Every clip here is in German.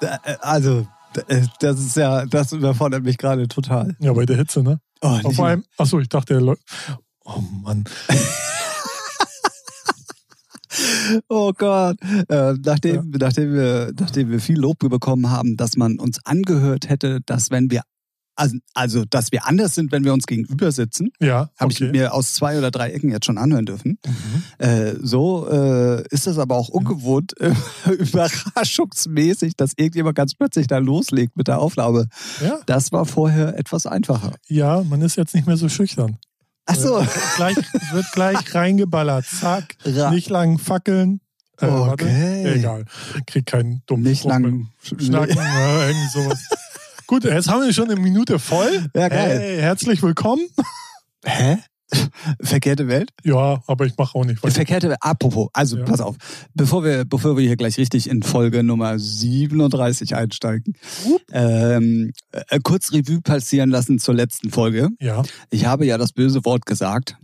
Da- also, äh, das ist ja, das überfordert mich gerade total. Ja, bei der Hitze, ne? Oh, Auf einem, achso, ich dachte, läuft. Oh Mann. Oh Gott. Äh, nachdem, nachdem, wir, nachdem wir viel Lob bekommen haben, dass man uns angehört hätte, dass wenn wir, also, also dass wir anders sind, wenn wir uns gegenüber sitzen, Ja, habe okay. ich mir aus zwei oder drei Ecken jetzt schon anhören dürfen. Mhm. Äh, so äh, ist es aber auch ungewohnt, äh, überraschungsmäßig, dass irgendjemand ganz plötzlich da loslegt mit der Aufnahme. Ja, Das war vorher etwas einfacher. ja, man ist jetzt nicht mehr so schüchtern. Ach so. Äh, gleich, wird gleich reingeballert. Zack. Ra- Nicht lang fackeln. Äh, warte. Okay. Egal. Krieg keinen dummen Nicht lang Schnacken, ja, irgendwie sowas. Gut, jetzt haben wir schon eine Minute voll. Ja, geil. Hey, herzlich willkommen. Hä? Verkehrte Welt? Ja, aber ich mache auch nicht. weiter. Verkehrte Welt. Apropos, also Ja. pass auf, bevor wir, bevor wir hier gleich richtig in Folge Nummer 37 einsteigen, ähm, äh, kurz Revue passieren lassen zur letzten Folge. Ja, Ich habe ja das böse Wort gesagt,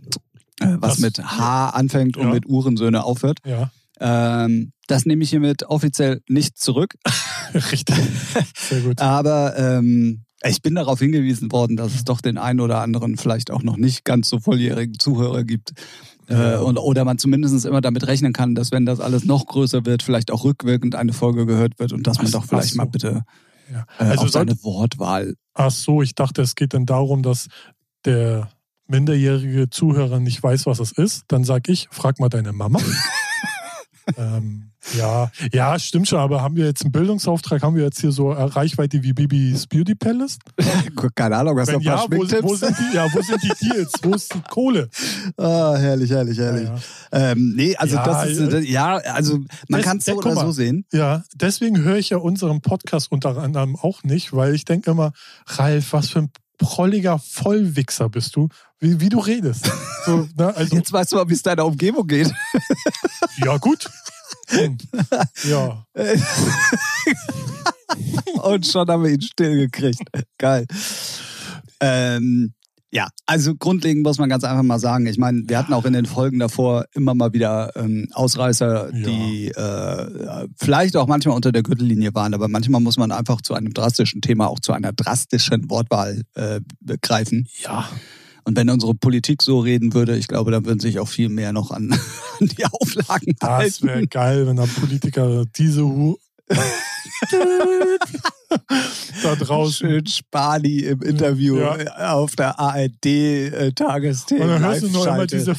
äh, was Das- mit H anfängt und Ja. mit Uhrensöhne aufhört. ja, Ähm, das nehme ich hiermit offiziell nicht zurück. richtig. Sehr gut. Aber ähm, ich bin darauf hingewiesen worden, dass es doch den einen oder anderen vielleicht auch noch nicht ganz so volljährigen Zuhörer gibt. Äh, und, oder man zumindest immer damit rechnen kann, dass wenn das alles noch größer wird, vielleicht auch rückwirkend eine Folge gehört wird und dass man Ach- doch vielleicht so. mal bitte Ja. äh, Also auf soll, seine Wortwahl. ach so, ich dachte, es geht dann darum, dass der minderjährige Zuhörer nicht weiß, was es ist. Dann sag ich, frag mal deine Mama. ähm, ja, ja, stimmt schon, aber haben wir jetzt einen Bildungsauftrag? Haben wir jetzt hier so äh, Reichweite wie Bibis Beauty Palace? Keine Ahnung, hast du ein paar ja, wo, wo, sind die, ja, wo sind die Deals? Wo ist die Kohle? Ah, herrlich, herrlich, herrlich. Ja, Ähm, nee, also Ja, das ist, ja. äh, ja, also man Das- kann es so guck oder mal. so sehen. Ja, deswegen höre ich ja unseren Podcast unter anderem auch nicht, weil ich denke immer, Ralf, was für ein prolliger Vollwichser bist du, wie, wie du redest. So, ne, also, Jetzt weißt du mal, wie es deiner Umgebung geht. ja, gut. Hm. Ja, Und schon haben wir ihn stillgekriegt. Geil. Ähm, ja, also grundlegend muss man ganz einfach mal sagen, ich meine, wir hatten auch in den Folgen davor immer mal wieder ähm, Ausreißer, Ja. die äh, vielleicht auch manchmal unter der Gürtellinie waren, aber manchmal muss man einfach zu einem drastischen Thema auch zu einer drastischen Wortwahl äh, greifen. ja. Und wenn unsere Politik so reden würde, ich glaube, dann würden sich auch viel mehr noch an, an die Auflagen Das halten. wäre geil, wenn der Politiker diese Hu da draußen. Schön Spani im Interview Ja. äh, auf der ARD äh. Und dann hörst du noch immer diese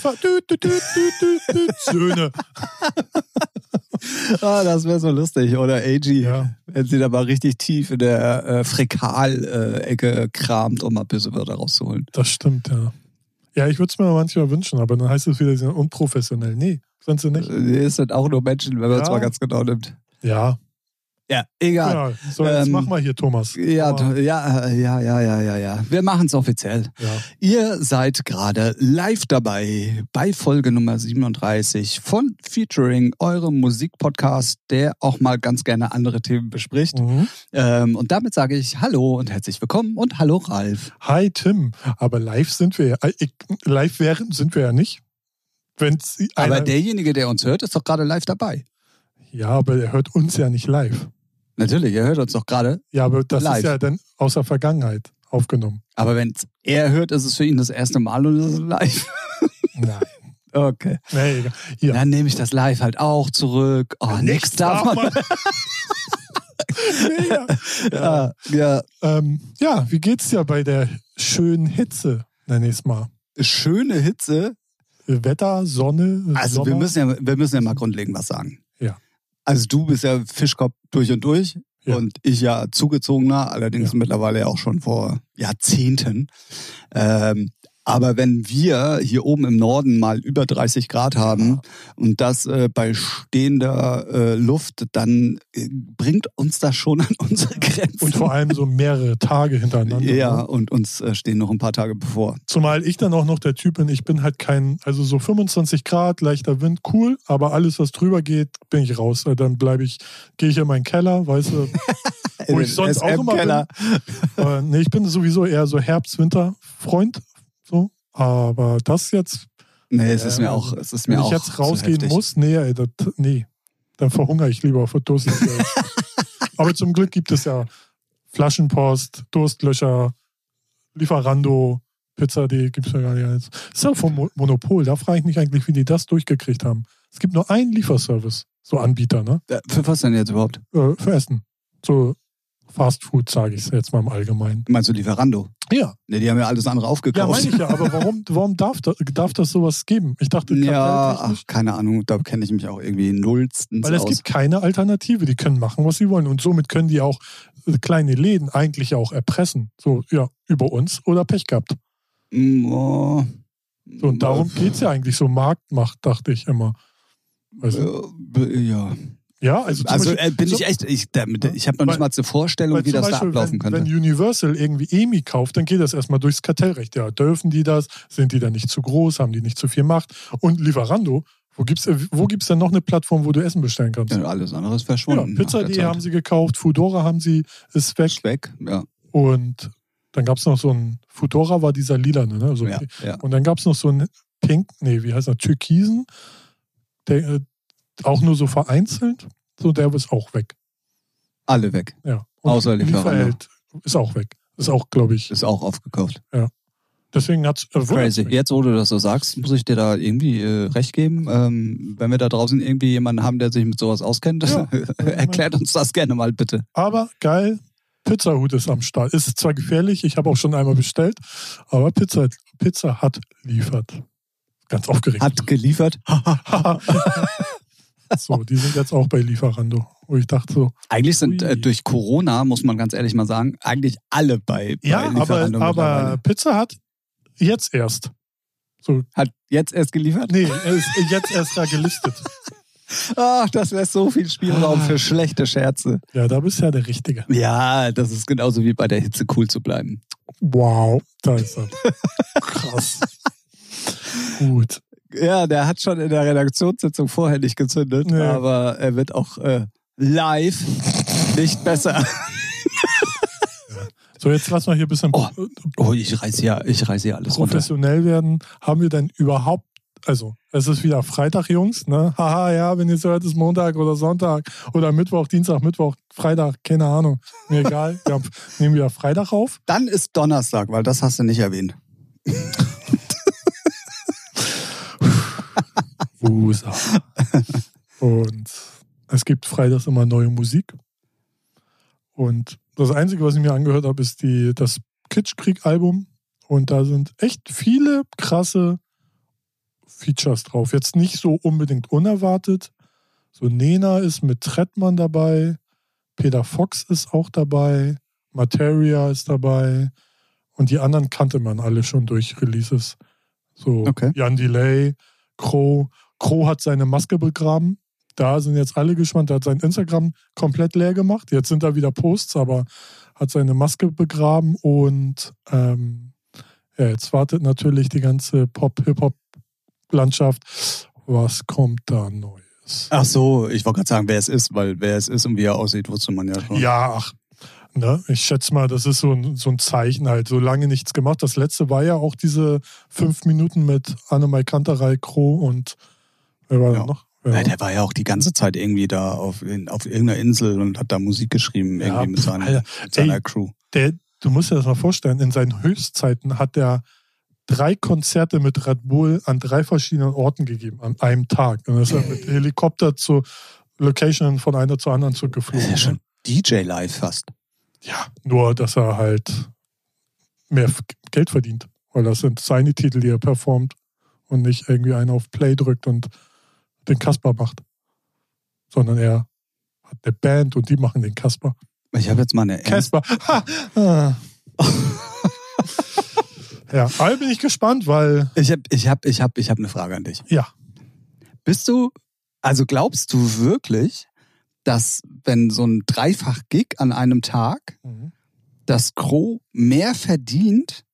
Söhne. Ah, das wäre so lustig. Oder AG, Ja. wenn sie da mal richtig tief in der äh, Fräkal-Ecke kramt, um mal böse Wörter rauszuholen. Das stimmt, ja. Ja, ich würde es mir manchmal wünschen, aber dann heißt es wieder, sie sind unprofessionell. Nee, sind sie nicht. Äh, Es sind auch nur Menschen, wenn man es Ja. mal ganz genau nimmt. Ja, Ja, egal. ja. So, jetzt Ähm, mach mal hier, Thomas. Ja, ja, ja, ja, ja, ja, ja. Wir machen es offiziell. ja. Ihr seid gerade live dabei bei Folge Nummer 37 von Featuring, eurem Musikpodcast, der auch mal ganz gerne andere Themen bespricht. Mhm. Ähm, und damit sage ich Hallo und herzlich willkommen und Hallo Ralf. Hi Tim, aber live sind wir ja, äh, live wären sind wir ja nicht. Aber derjenige, der uns hört, ist doch gerade live dabei. Ja, aber er hört uns ja nicht live. Natürlich, er hört uns doch gerade. Ja, aber das Live. ist ja dann aus der Vergangenheit aufgenommen. Aber wenn er hört, ist es für ihn das erste Mal und es ist live. Nein. Okay. Nee, egal. Hier. Dann nehme ich das live halt auch zurück. Oh, nix davon. man. nee, ja. Ja, ja. Ähm, ja, wie geht's dir bei der schönen Hitze, nenne ich es mal? Schöne Hitze. Wetter, Sonne, Also Sommer. wir müssen, ja, wir müssen ja mal grundlegend was sagen. Also du bist ja Fischkopf durch und durch Ja. und ich ja zugezogener, allerdings Ja. mittlerweile ja auch schon vor Jahrzehnten. Ähm, aber wenn wir hier oben im Norden mal über 30 Grad haben und das äh, bei stehender äh, Luft, dann äh, bringt uns das schon an unsere Grenzen. Und vor allem so mehrere Tage hintereinander. ja, ne? und uns äh, stehen noch ein paar Tage bevor. Zumal ich dann auch noch der Typ bin, ich bin halt kein, also so 25 Grad, leichter Wind, cool, aber alles, was drüber geht, bin ich raus. Äh, Dann bleibe ich, gehe ich in meinen Keller, weißt du. Wo ich sonst auch immer SM-Keller. äh, nee, ich bin sowieso eher so Herbst-Winter-Freund. So. Aber das jetzt, Nee, es ist mir auch, es ist wenn mir ich auch jetzt rausgehen muss, nee, ey, das, nee. Dann verhungere ich lieber Dose. Aber zum Glück gibt es ja Flaschenpost, Durstlöcher, Lieferando, Pizza.de gibt es ja gar nicht. Alles. Ist ja vom Monopol. Da frage ich mich eigentlich, wie die das durchgekriegt haben. Es gibt nur einen Lieferservice, so Anbieter, ne? Äh, Für was denn jetzt überhaupt? Äh, für Essen. So Fast Food, sage ich jetzt mal im Allgemeinen. Meinst du Lieferando? Ja. Ne, die haben ja alles andere Ja, aufgekauft. meine ich ja, aber warum, warum darf, da, darf das sowas geben? Ich dachte, Ja, ach, keine Ahnung, da kenne ich mich auch irgendwie nullstens Weil es aus. gibt keine Alternative. Die können machen, was sie wollen. Und somit können die auch äh, kleine Läden eigentlich auch erpressen. So, ja, über uns oder Pech gehabt. Mm, oh. So, und darum geht es ja eigentlich so Marktmacht, dachte ich immer. Also, Ja. Ja, also, Also Beispiel, äh, bin so, ich echt, ich, ich habe noch nicht mal eine Vorstellung, weil wie das da Beispiel, ablaufen wenn, könnte. wenn Universal irgendwie EMI kauft, dann geht das erstmal durchs Kartellrecht. Ja, dürfen die das? Sind die dann nicht zu groß? Haben die nicht zu viel Macht? Und Lieferando, wo gibt's, äh, wo gibt's denn noch eine Plattform, wo du Essen bestellen kannst? ja, alles andere ist Ja, verschwunden. nach der Pizza.de haben sie gekauft, Foodora haben sie, ist weg. Ist weg. Ja, Und dann gab es noch so ein, Foodora war dieser lilane, ne? Also, ja, ja. Und dann gab es noch so einen Pink, nee, wie heißt der, Türkisen, der äh, auch nur so vereinzelt, so der ist auch weg. Alle weg. Ja. Und Außer Lieferando. Lieferheld ist auch weg. Ist auch, glaube ich. Ist auch aufgekauft. Deswegen hat es. Äh, Crazy. Jetzt, wo du das so sagst, muss ich dir da irgendwie äh, recht geben. Ähm, wenn wir da draußen irgendwie jemanden haben, der sich mit sowas auskennt, Ja. erklärt uns das gerne mal bitte. Aber geil, Pizzahut ist am Start. Ist zwar gefährlich, ich habe auch schon einmal bestellt, aber Pizza, Pizza hat liefert. Ganz aufgeregt. Hat geliefert. so, die sind jetzt auch bei Lieferando. Wo ich dachte so, Eigentlich sind äh, durch Corona, muss man ganz ehrlich mal sagen, eigentlich alle bei, bei ja, aber, Lieferando aber mittlerweile. Pizza hat jetzt erst. So, Hat jetzt erst geliefert? nee, er ist jetzt erst da gelistet. Ach, das wäre so viel Spielraum Ah. für schlechte Scherze. Ja, da bist du ja der Richtige. Ja, das ist genauso wie bei der Hitze cool zu bleiben. Wow, da ist er. Krass. Gut. Ja, der hat schon in der Redaktionssitzung vorher nicht gezündet, Nee. aber er wird auch äh, live nicht besser. So, jetzt lass mal hier ein bisschen Oh. Oh, ich reiß hier, ich reiß hier alles runter. professionell werden. Haben wir denn überhaupt, also es ist wieder Freitag, Jungs, ne? Haha, ja, wenn ihr es hört, ist Montag oder Sonntag oder Mittwoch, Dienstag, Mittwoch, Freitag, keine Ahnung. Mir egal. Wir nehmen wieder Freitag auf. Dann ist Donnerstag, weil das hast du nicht erwähnt. Wusa. Und es gibt freitags immer neue Musik. Und das Einzige, was ich mir angehört habe, ist die, das Kitschkrieg-Album. Und da sind echt viele krasse Features drauf. Jetzt nicht so unbedingt unerwartet. So Nena ist mit Trettmann dabei. Peter Fox ist auch dabei. Materia ist dabei. Und die anderen kannte man alle schon durch Releases. So Okay. Jan Delay, Crow. Crow hat seine Maske begraben. Da sind jetzt alle gespannt. Er hat sein Instagram komplett leer gemacht. Jetzt sind da wieder Posts, aber hat seine Maske begraben und ähm, ja, jetzt wartet natürlich die ganze Pop-Hip-Hop-Landschaft. Was kommt da Neues? Ach so, ich wollte gerade sagen, wer es ist, weil wer es ist und wie er aussieht, wusste man ja schon. Ja, ach, ne, ich schätze mal, das ist so ein, so ein Zeichen halt. So lange nichts gemacht. Das letzte war ja auch diese fünf Minuten mit Annemai Kanterei, Crow und wer war Ja. noch? Ja, der war ja auch die ganze Zeit irgendwie da auf, in, auf irgendeiner Insel und hat da Musik geschrieben, Ja, irgendwie mit, seinen, Alter, mit seiner ey. Crew. der, du musst dir das mal vorstellen, in seinen Höchstzeiten hat er drei Konzerte mit Red Bull an drei verschiedenen Orten gegeben, an einem Tag. Und ist er mit Helikopter zur Location von einer zur anderen Das zurückgeflogen. ist ja schon DJ live fast. Ja, nur, dass er halt mehr Geld verdient. Weil das sind seine Titel, die er performt und nicht irgendwie einen auf Play drückt und den Kasper macht. Sondern er hat eine Band und die machen den Kasper. Ich habe jetzt mal eine Casper. Ha! Ah. ja, aber bin ich gespannt, weil ich habe ich hab, ich hab, ich hab eine Frage an dich. Ja. Bist du, also glaubst du wirklich, dass wenn so ein Dreifach-Gig an einem Tag, dass Crow mehr verdient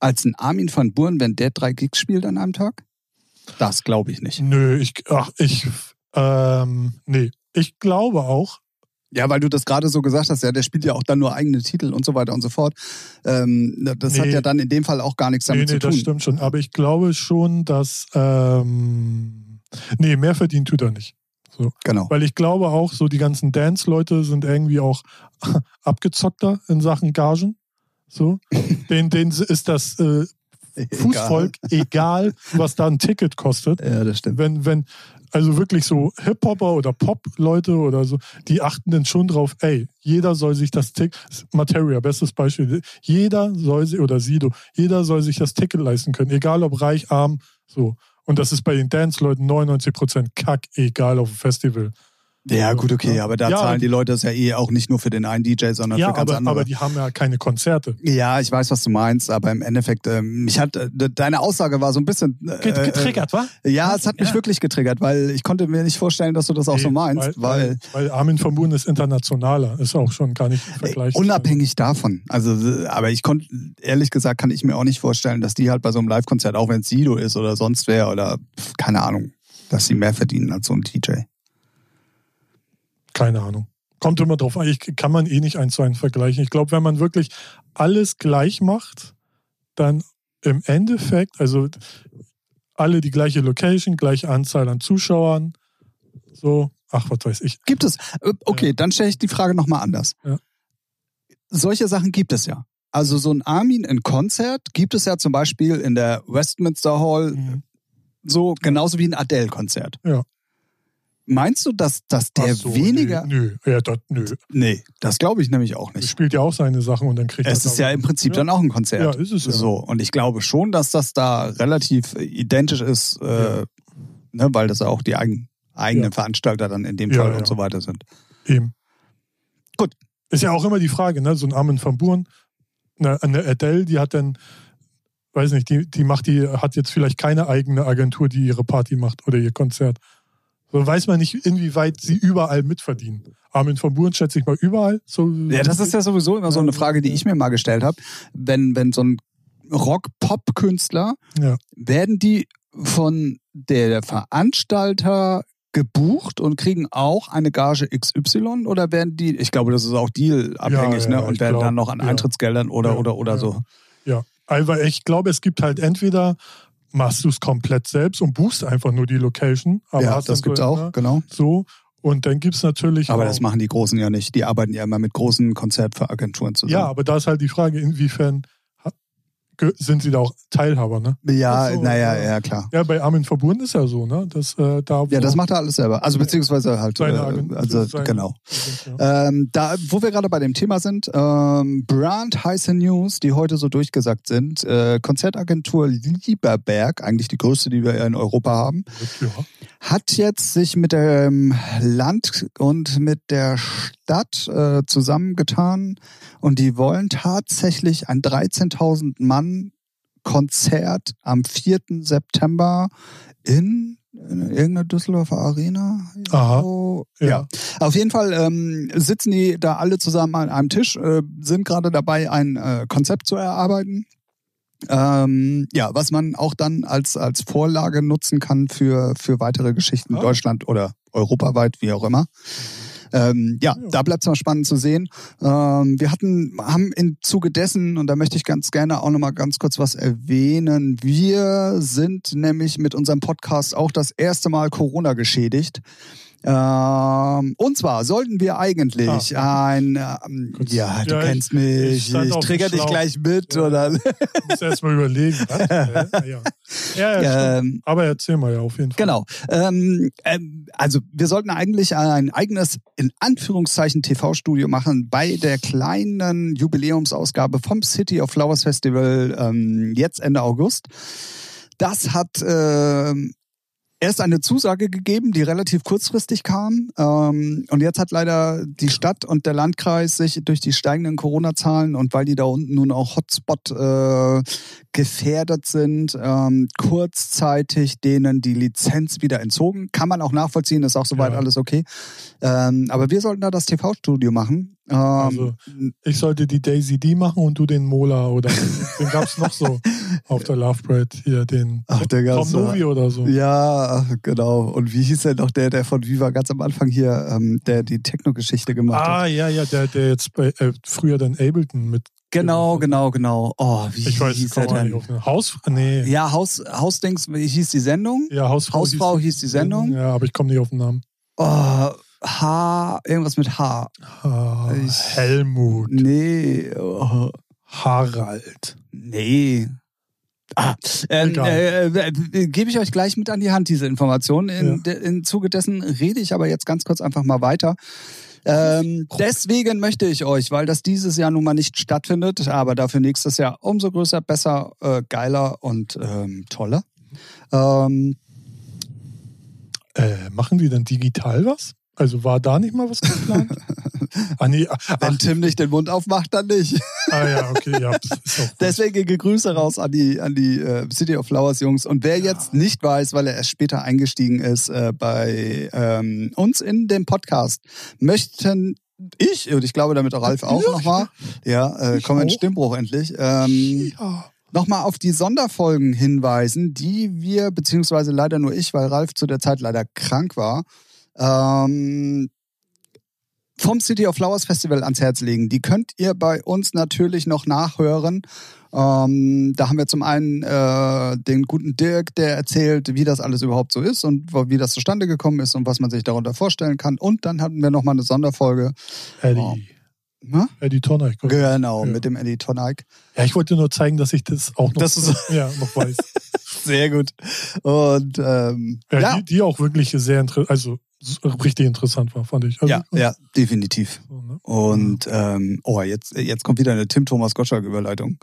als ein Armin van Buren, wenn der drei Gigs spielt an einem Tag? Das glaube ich nicht. nö, ich, ach, ich, ähm, nee, ich glaube auch, Ja, weil du das gerade so gesagt hast, ja, der spielt ja auch dann nur eigene Titel und so weiter und so fort. Ähm, das hat Nee. ja dann in dem Fall auch gar nichts nee, damit nee, zu tun. das stimmt schon, aber ich glaube schon, dass, ähm, nee, mehr verdient tut er nicht. So. Genau. Weil ich glaube auch, so die ganzen Dance-Leute sind irgendwie auch abgezockter in Sachen Gagen. So. Den, denen ist das äh, Fußvolk egal, was da ein Ticket kostet. Ja, das stimmt. Wenn, wenn, also wirklich so Hip-Hopper oder Pop-Leute oder so, die achten dann schon drauf, ey, jeder soll sich das Ticket, Materia, bestes Beispiel, jeder soll sie, oder Sido, jeder soll sich das Ticket leisten können, egal ob reich, arm, so. Und das ist bei den Dance-Leuten 99% kack, egal auf dem Festival. Ja, gut, okay, aber da Ja, zahlen die Leute das ja eh auch nicht nur für den einen DJ, sondern Ja, für ganz aber, andere. aber die haben ja keine Konzerte. ja, ich weiß, was du meinst, aber im Endeffekt, ähm, mich hat, äh, deine Aussage war so ein bisschen. Äh, Get, getriggert, wa? Äh, ja, es hat mich Ja. wirklich getriggert, weil ich konnte mir nicht vorstellen, dass du das auch so Nee, meinst, weil, weil, weil Armin von Buuren ist internationaler, ist auch schon gar nicht vergleichbar. unabhängig davon. Also, äh, aber ich konnte, ehrlich gesagt, kann ich mir auch nicht vorstellen, dass die halt bei so einem Live-Konzert, auch wenn es Sido ist oder sonst wer oder keine Ahnung, dass sie mehr verdienen als so ein DJ. Keine Ahnung. Kommt immer drauf an. Ich kann man eh nicht eins zu eins vergleichen. Ich glaube, wenn man wirklich alles gleich macht, dann im Endeffekt, also alle die gleiche Location, gleiche Anzahl an Zuschauern, so, ach, was weiß ich. Gibt es? Äh, Okay, Ja. dann stelle ich die Frage nochmal anders. Ja. Solche Sachen gibt es ja. Also so ein Armin in Konzert gibt es ja zum Beispiel in der Westminster Hall Mhm. so genauso wie ein Adele-Konzert. Ja. Meinst du, dass, dass der so, weniger... Nö, nö. Ja, das, nö. Nee, das glaube ich nämlich auch Er nicht. spielt ja auch seine Sachen und dann kriegt Es er ist ja im Prinzip Ja. dann auch ein Konzert. Ja, ist es ja. So, und ich glaube schon, dass das da relativ identisch ist, äh, Ja. ne, weil das auch die eigen, eigenen Ja. Veranstalter dann in dem Ja, Fall ja. und so weiter sind. Eben. Gut. Ist ja auch immer die Frage, ne? So ein Armin van Buuren, eine, eine Adele, die hat dann, weiß nicht, die, die macht die, hat jetzt vielleicht keine eigene Agentur, die ihre Party macht oder ihr Konzert. So weiß man nicht, inwieweit sie überall mitverdienen. Armin van Buuren schätze ich mal überall. So, Ja, das ist ja sowieso immer so eine Frage, die ich mir mal gestellt habe. Wenn, wenn so ein Rock-Pop-Künstler, Ja. werden die von der Veranstalter gebucht und kriegen auch eine Gage XY oder werden die, ich glaube, das ist auch dealabhängig, Ja, ja, ne? Und werden glaub, dann noch an. Eintrittsgeldern oder oder oder so. Ja, aber ich glaube, es gibt halt entweder machst du es komplett selbst und buchst einfach nur die Location. Aber ja, das gibt's so, auch, ne, genau. So. Und dann gibt es natürlich. Aber auch, das machen die Großen ja nicht. Die arbeiten ja immer mit großen Konzertagenturen zusammen. Ja, aber da ist halt die Frage, inwiefern sind sie da auch Teilhaber, ne? Ja, so, naja, ja. ja, klar. Ja, bei Armin Verbunden ist ja so, ne? Dass, äh, da, Ja, das macht er alles selber. Also beziehungsweise halt, seine äh, also seine- genau. Ja. Ähm, da, wo wir gerade bei dem Thema sind, ähm, brandheiße News, die heute so durchgesagt sind. Äh, Konzertagentur Lieberberg, eigentlich die größte, die wir in Europa haben, ja. hat jetzt sich mit dem Land und mit der Stadt äh, zusammengetan und die wollen tatsächlich ein 13.000 Mann Konzert am 4. September in, in irgendeiner Düsseldorfer Arena. Aha. So, Ja. ja. Auf jeden Fall ähm, sitzen die da alle zusammen an einem Tisch, äh, sind gerade dabei, ein äh, Konzept zu erarbeiten. Ähm, ja, was man auch dann als, als Vorlage nutzen kann für, für weitere Geschichten in Ah. Deutschland oder europaweit, wie auch immer. Ähm, ja, Ja. da bleibt es mal spannend zu sehen. Ähm, wir hatten, haben im Zuge dessen, und da möchte ich ganz gerne auch nochmal ganz kurz was erwähnen, wir sind nämlich mit unserem Podcast auch das erste Mal Corona geschädigt. Ähm, und zwar sollten wir eigentlich Ah. ein, ähm, ja, du Ja, ich- kennst mich, ich ich, trigger dich gleich mit, Ja. oder? Ich muss erst mal überlegen. Was? ja, ja. ja, ähm, Aber erzähl mal ja auf jeden Fall. Genau. Ähm, ähm, also wir sollten eigentlich ein eigenes, in Anführungszeichen, TV-Studio machen bei der kleinen Jubiläumsausgabe vom City of Flowers Festival ähm, jetzt Ende August. Das hat ähm, erst eine Zusage gegeben, die relativ kurzfristig kam. Ähm, und jetzt hat leider die Stadt und der Landkreis sich durch die steigenden Corona-Zahlen und weil die da unten nun auch Hotspot äh, gefährdet sind, ähm, kurzzeitig denen die Lizenz wieder entzogen. Kann man auch nachvollziehen, ist auch soweit Ja. alles okay. Ähm, aber wir sollten da das TV-Studio machen. Ähm, Also, Ich sollte die Daisy D machen und du den Mola oder den gab es noch so auf der Love Parade hier, den Ach, der Tom. Novi oder so. Ja, genau. Und wie hieß der noch, der, der von Viva ganz am Anfang hier, ähm, der die Techno-Geschichte gemacht hat? Ah, ja, ja, der, der jetzt bei, äh, früher dann Ableton mit. Genau, genau, genau. Oh, wie Ich weiß, hieß er nicht denn? Haus. Nee. Ja, Haus, Hausdings, hieß die Sendung? Ja, Hausfrau, Hausfrau hieß die Sendung. Ja, aber ich komme nicht auf den Namen. Oh, H, irgendwas mit H. Ah, Ich- Helmut. Nee, oh, Harald. nee. Ah, Egal. äh, äh, gebe ich euch gleich mit an die Hand, diese Informationen. In, Ja. Im Zuge dessen rede ich aber jetzt ganz kurz einfach mal weiter. Ähm, deswegen möchte ich euch, weil das dieses Jahr nun mal nicht stattfindet, aber dafür nächstes Jahr umso größer, besser, äh, geiler und ähm, toller. Ähm, Äh, machen die denn digital was? Also war da nicht mal was geplant? ah, nee. ah, wenn Ach, Tim nicht den Mund aufmacht, dann nicht. ah ja, okay, ja. Deswegen Grüße raus an die, an die äh, City of Flowers Jungs. Und wer jetzt nicht weiß, weil er erst später eingestiegen ist äh, bei ähm, uns in dem Podcast, möchten ich, und ich glaube damit auch Ralf auch Ja. nochmal, ja, äh, kommen in. Stimmbruch endlich, ähm, ja. nochmal auf die Sonderfolgen hinweisen, die wir, beziehungsweise leider nur ich, weil Ralf zu der Zeit leider krank war, ähm, vom City of Flowers Festival ans Herz legen. Die könnt ihr bei uns natürlich noch nachhören. Ähm, da haben wir zum einen äh, den guten Dirk, der erzählt, wie das alles überhaupt so ist und wie das zustande gekommen ist und was man sich darunter vorstellen kann. Und dann hatten wir nochmal eine Sonderfolge. Eddie. Oh. Na? Eddie Tonneich. Genau, Ja. mit dem Eddie Tonaik. Ja, ich wollte nur zeigen, dass ich das auch noch, Das ist- ja, noch weiß. Sehr gut. Und ähm, Ja, ja, Die, die auch wirklich sehr interessant, also richtig interessant war, fand ich. Also, ja, ja, definitiv. So, ne? Und ähm, oh, jetzt, jetzt kommt wieder eine Tim Thomas Gottschalk-Überleitung.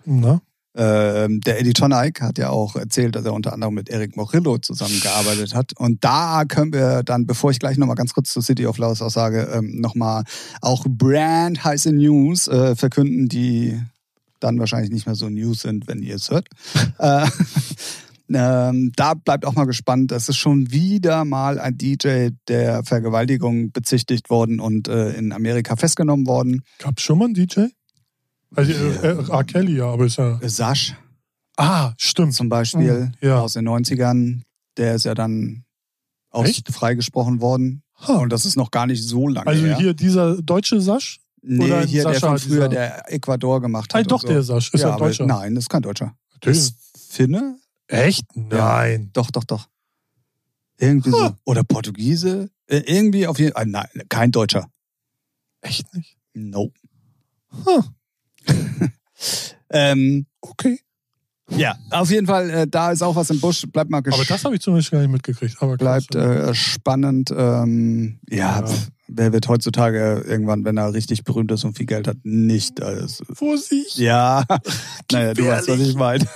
Ähm, der Eddie Tonaik hat ja auch erzählt, dass er unter anderem mit Eric Morillo zusammengearbeitet hat. Und da können wir dann, bevor ich gleich nochmal ganz kurz zur City of Flowers aussage, ähm, nochmal auch brand heiße News äh, verkünden, die dann wahrscheinlich nicht mehr so News sind, wenn ihr es hört. äh, ähm, da bleibt auch mal gespannt. Es ist schon wieder mal ein DJ der Vergewaltigung bezichtigt worden und äh, in Amerika festgenommen worden. Gab es schon mal einen DJ? Also äh, äh, R. Kelly, ja, aber ist ja. Sasch Ah, stimmt. zum Beispiel Mhm, ja. aus den 90ern. Der ist ja dann aus Echt? freigesprochen worden. Ha. Und das ist noch gar nicht so lange Also her. hier dieser deutsche Sasch? nee, oder hier der Sascha, von früher, dieser- der Ecuador gemacht Ah, hat. doch, und so. der Sasch. Ist ja, ja, Deutscher. Nein, das ist kein Deutscher. Natürlich. Ist Finne? Echt? Nein. Doch, doch, doch. Irgendwie so. Ha. Oder Portugiese? Äh, irgendwie auf jeden Fall. Nein, kein Deutscher. Echt nicht? Nope. Huh. Ähm, Okay. ja, auf jeden Fall, äh, da ist auch was im Busch. Bleibt mal Aber gespannt. das habe ich zumindest gar nicht mitgekriegt. Aber bleibt ja. äh, spannend. Ähm, ja, Ja. pf, wer wird heutzutage irgendwann, wenn er richtig berühmt ist und viel Geld hat, nicht alles. Vorsicht. Ja, naja, du weißt, was ich meine.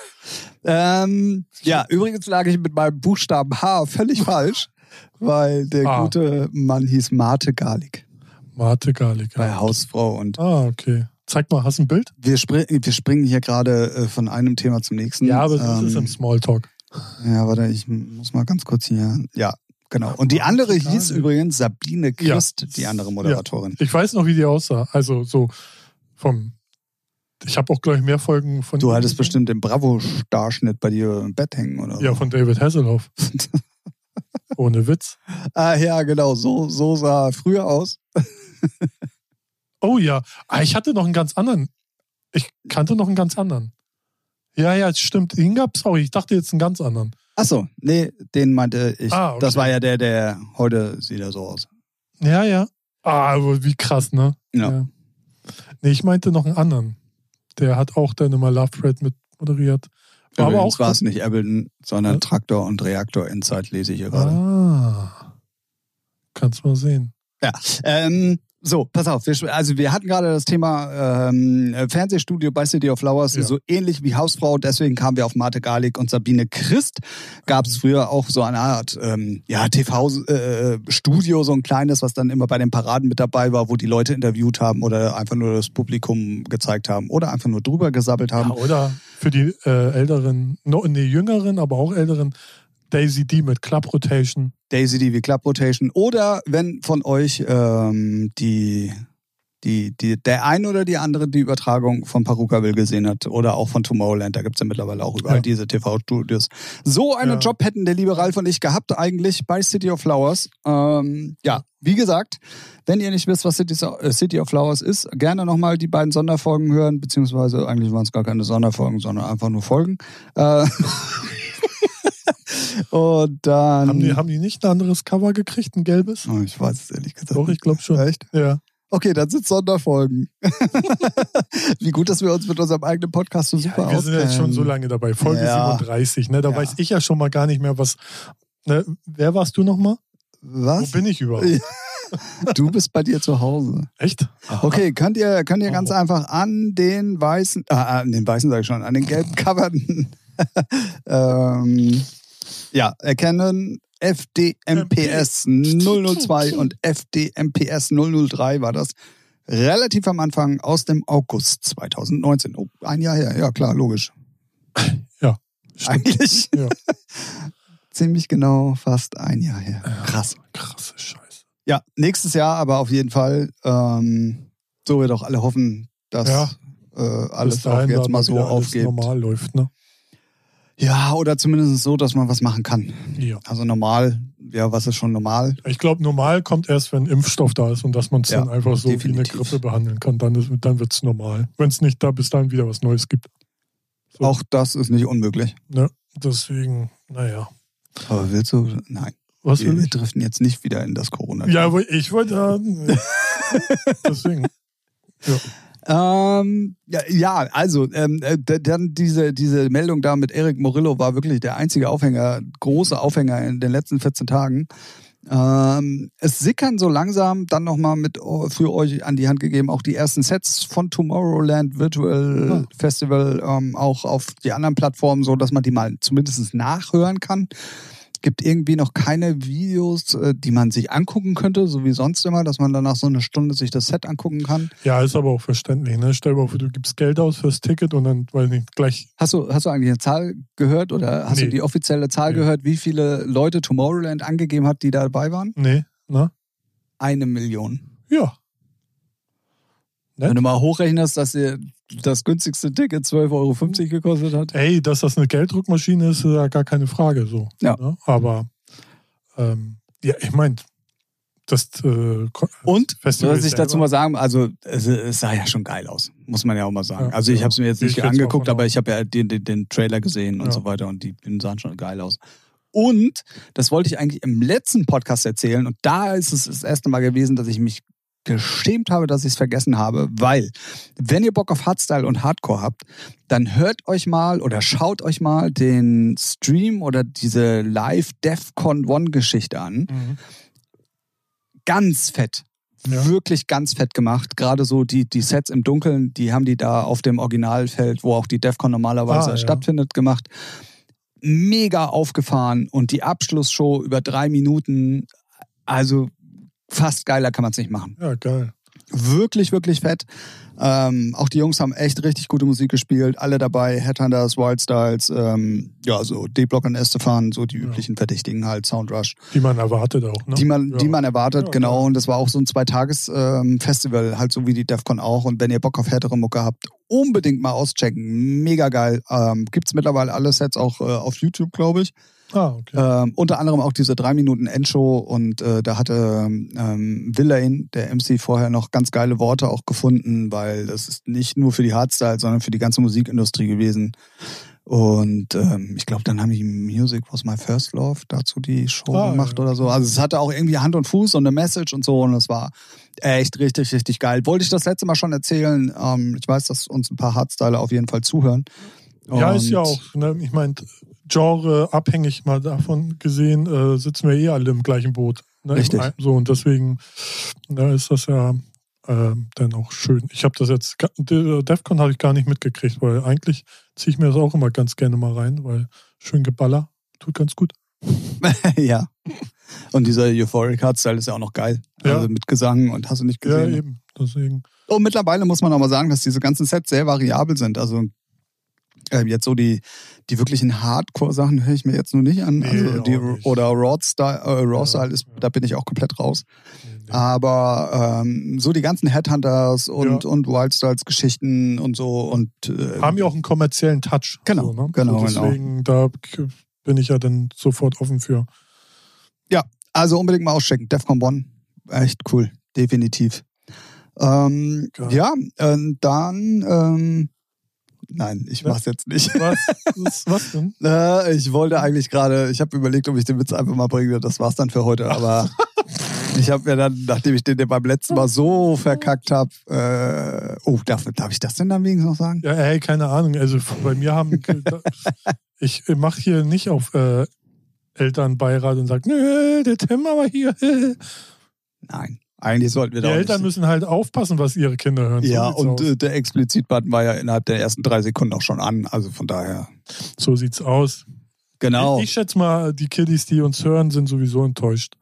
Ähm, ja, übrigens lag ich mit meinem Buchstaben H völlig falsch, weil der Ah. gute Mann hieß Marte Garlik Mate Garlic. bei Ja. Hausfrau und Ah, okay. Zeig mal, hast du ein Bild? wir, spring, wir springen hier gerade äh, von einem Thema zum nächsten. Ja, aber das ist Ähm, im Smalltalk. Ja, warte, ich muss mal ganz kurz hier. Ja, genau. Und die andere Marte hieß übrigens Sabine Ja. Christ, die andere Moderatorin. Ich weiß noch, wie die aussah. Also so vom. Ich habe auch, glaube ich, mehr Folgen von. Du hattest bestimmt den Bravo-Starschnitt bei dir im Bett hängen, oder? Ja, so. von David Hasselhoff. Ohne Witz. Ah, ja, genau. So, so sah er früher aus. Oh ja. Ah, ich hatte noch einen ganz anderen. Ich kannte noch einen ganz anderen. Ja, ja, es stimmt. Den gab's auch. Ich dachte jetzt einen ganz anderen. Achso, nee, den meinte ich. Ah, okay. Das war ja der, der heute sieht er so aus. Ja, ja. Ah, aber wie krass, ne? Ja. Nee, ich meinte noch einen anderen. Der hat auch dann immer Love Thread mit moderiert. War aber Übrigens auch. war es nicht Ableton, sondern Ja. Traktor und Reaktor Insight lese ich hier gerade. Ah. Kannst mal sehen. Ähm, so, pass auf. Wir, also wir hatten gerade das Thema ähm, Fernsehstudio bei City of Flowers, Ja. so ähnlich wie Hausfrau. Deswegen kamen wir auf Marte Garlik und Sabine Christ. Gab es Mhm. früher auch so eine Art ähm, ja, TV-Studio, so ein kleines, was dann immer bei den Paraden mit dabei war, wo die Leute interviewt haben oder einfach nur das Publikum gezeigt haben oder einfach nur drüber gesabbelt haben. Ja, oder für die äh, älteren, no, nee, jüngeren, aber auch älteren, Daisy D mit Club Rotation. Daisy DV Club Rotation oder wenn von euch ähm, die, die, die, der ein oder die andere die Übertragung von Perukaville gesehen hat oder auch von Tomorrowland, da gibt's ja mittlerweile auch überall Ja. diese TV-Studios. So einen Ja. Job hätten der liebe Ralf und ich gehabt eigentlich bei City of Flowers. Ähm, ja, wie gesagt, wenn ihr nicht wisst, was City, äh, City of Flowers ist, gerne nochmal die beiden Sonderfolgen hören, beziehungsweise eigentlich waren es gar keine Sonderfolgen, sondern einfach nur Folgen. Äh, Und dann. Haben die, haben die nicht ein anderes Cover gekriegt, ein gelbes? Oh, ich weiß es ehrlich gesagt. Doch, ich glaube schon. Echt? Ja. Okay, dann sind Sonderfolgen. Wie gut, dass wir uns mit unserem eigenen Podcast so super ja wir sind jetzt schon so lange dabei. Folge Ja. 37, ne? Da Ja. weiß ich ja schon mal gar nicht mehr, was. Ne? Wer warst du nochmal? Wo Was? bin ich überhaupt? Ja. Du bist bei dir zu Hause. Echt? Aha. Okay, könnt ihr, könnt ihr ganz Oh. einfach an den weißen, ah, an den weißen sage ich schon, an den gelben Coverten ähm, ja, erkennen FDMPS 002 und FDMPS 003 war das. Relativ am Anfang aus dem August 2019. Oh, ein Jahr her, ja klar, logisch. Stimmt. Eigentlich Ja. ziemlich genau fast ein Jahr her. Krass. Krasse Scheiße. Ja, nächstes Jahr aber auf jeden Fall. Ähm, so wir doch alle hoffen, dass Ja. äh, alles auch jetzt mal so aufgeht. normal läuft, ne? Ja, oder zumindest so, dass man was machen kann. Ja. Also normal, ja, was ist schon normal? Ich glaube, normal kommt erst, wenn Impfstoff da ist und dass man es Ja, dann einfach so wie definitiv. eine Grippe behandeln kann. Dann, ist- dann wird es normal. Wenn es nicht da bis dahin wieder was Neues gibt. So. Auch das ist nicht unmöglich. Ne? Deswegen, naja. Aber willst du? Nein. Was Wir, wir driften jetzt nicht wieder in das Corona. Ja, aber ich wollte. Äh, deswegen. Ähm, ja, also ähm, äh, dann diese, diese Meldung da mit Eric Morillo war wirklich der einzige Aufhänger, große Aufhänger in den letzten 14 Tagen. Ähm, es sickern so langsam dann nochmal mit oh, für euch an die Hand gegeben, auch die ersten Sets von Tomorrowland Virtual Ah. Festival ähm, auch auf die anderen Plattformen, so dass man die mal zumindest nachhören kann. Gibt irgendwie noch keine Videos, äh, die man sich angucken könnte, so wie sonst immer, dass man danach so eine Stunde sich das Set angucken kann. Ja, ist aber auch verständlich. Ne? Stell dir mal vor, du gibst Geld aus fürs Ticket und dann, weiß nicht, gleich. Hast du, hast du eigentlich eine Zahl gehört oder hast du Nee. die offizielle Zahl Nee. gehört, wie viele Leute Tomorrowland angegeben hat, die dabei waren? Nee, ne? Eine Million. Ja. Nett. Wenn du mal hochrechnest, dass dir das günstigste Ticket 12,50 Euro gekostet hat. Ey, dass das eine Gelddruckmaschine ist, ist ja gar keine Frage so. Ja. Ne? Aber ähm, ja, ich meine, das äh, Und, Festival was ich dazu selber- mal sagen, also es, es sah ja schon geil aus, muss man ja auch mal sagen. Ja, also ich ja. habe es mir jetzt nicht ich angeguckt, aber ich habe ja den, den, den Trailer gesehen und Ja. so weiter und die sahen schon geil aus. Und das wollte ich eigentlich im letzten Podcast erzählen und da ist es das erste Mal gewesen, dass ich mich geschämt habe, dass ich es vergessen habe, weil wenn ihr Bock auf Hardstyle und Hardcore habt, dann hört euch mal oder schaut euch mal den Stream oder diese Live DEFCON One Geschichte an Mhm. ganz fett. Ja. Wirklich ganz fett gemacht. Gerade so die, die Sets im Dunkeln, die haben die da auf dem Originalfeld, wo auch die DEFCON normalerweise Ah, ja. stattfindet, gemacht. Mega aufgefahren und die Abschlussshow über drei Minuten, also fast geiler kann man es nicht machen. Ja, geil. Wirklich, wirklich fett. Ähm, auch die Jungs haben echt richtig gute Musik gespielt. Alle dabei, Headhunters, Wildstyles, ähm, ja, so D-Block und Estefan, so die Ja. üblichen Verdächtigen halt, Soundrush Die man erwartet auch, ne? die man, ja. die man erwartet, Ja, genau. Und das war auch so ein Zweitages-Festival, halt so wie die DEFCON auch. Und wenn ihr Bock auf härtere Mucke habt, unbedingt mal auschecken. Mega geil. Ähm, gibt's mittlerweile alle Sets auch äh, auf YouTube, glaube ich. Ah, okay. Ähm, unter anderem auch diese drei Minuten Endshow und äh, da hatte ähm, Villain, der MC, vorher noch ganz geile Worte auch gefunden, weil das ist nicht nur für die Hardstyle, sondern für die ganze Musikindustrie gewesen. Und ähm, ich glaube, dann haben die Music Was My First Love dazu die Show Ah, gemacht ja. oder so. Also es hatte auch irgendwie Hand und Fuß und eine Message und so und es war echt richtig, richtig geil. Wollte ich das letzte Mal schon erzählen. Ähm, ich weiß, dass uns ein paar Hardstyler auf jeden Fall zuhören. Ja, ist ja auch, ne? ich meine, Genre abhängig mal davon gesehen, äh, sitzen wir eh alle im gleichen Boot. Ne? Richtig. So, und deswegen ne, ist das ja äh, dann auch schön. Ich habe das jetzt, die- Defcon habe ich gar nicht mitgekriegt, weil eigentlich ziehe ich mir das auch immer ganz gerne mal rein, weil schön Geballer tut ganz gut. ja. Und dieser Euphoric Hardstyle ist ja auch noch geil. Ja. Also mit Gesang und hast du nicht Ja, gesehen. eben. Deswegen. und mittlerweile muss man aber sagen, dass diese ganzen Sets sehr variabel sind. Also äh, jetzt so die, die wirklichen Hardcore-Sachen höre ich mir jetzt nur nicht an. Nee, also die, nicht. oder Raw Style, äh, Raw Ja, Style ist, ja. da bin ich auch komplett raus. Nee. Aber ähm, so die ganzen Headhunters und, Ja. und Wildstyles Geschichten und so und äh, Haben ja auch einen kommerziellen Touch. Genau, so, ne? genau, so deswegen, da k- bin ich ja dann sofort offen für. Also unbedingt mal auschecken. Defcon One. Echt cool. Definitiv. Ähm, ja, ähm, dann ähm, Nein, ich mach's jetzt nicht. Was, was, was denn? Äh, ich wollte eigentlich gerade, ich habe überlegt, ob ich den Witz einfach mal bringe. Das war's dann für heute. Aber ich habe mir dann, nachdem ich den beim letzten Mal so verkackt habe, äh, oh, darf, darf ich das denn dann wenigstens noch sagen? Ja, ey, keine Ahnung. Also bei mir haben. ich mache hier nicht auf äh, Elternbeirat und sage, nö, der Tim aber hier. Nein, eigentlich sollten wir da auch Eltern müssen halt aufpassen, was ihre Kinder hören. So Ja, sieht's und äh, der Explizit-Button war ja innerhalb der ersten drei Sekunden auch schon an. Also von daher. so sieht's aus. Genau. Ich, ich schätze mal, die Kiddies, die uns hören, sind sowieso enttäuscht.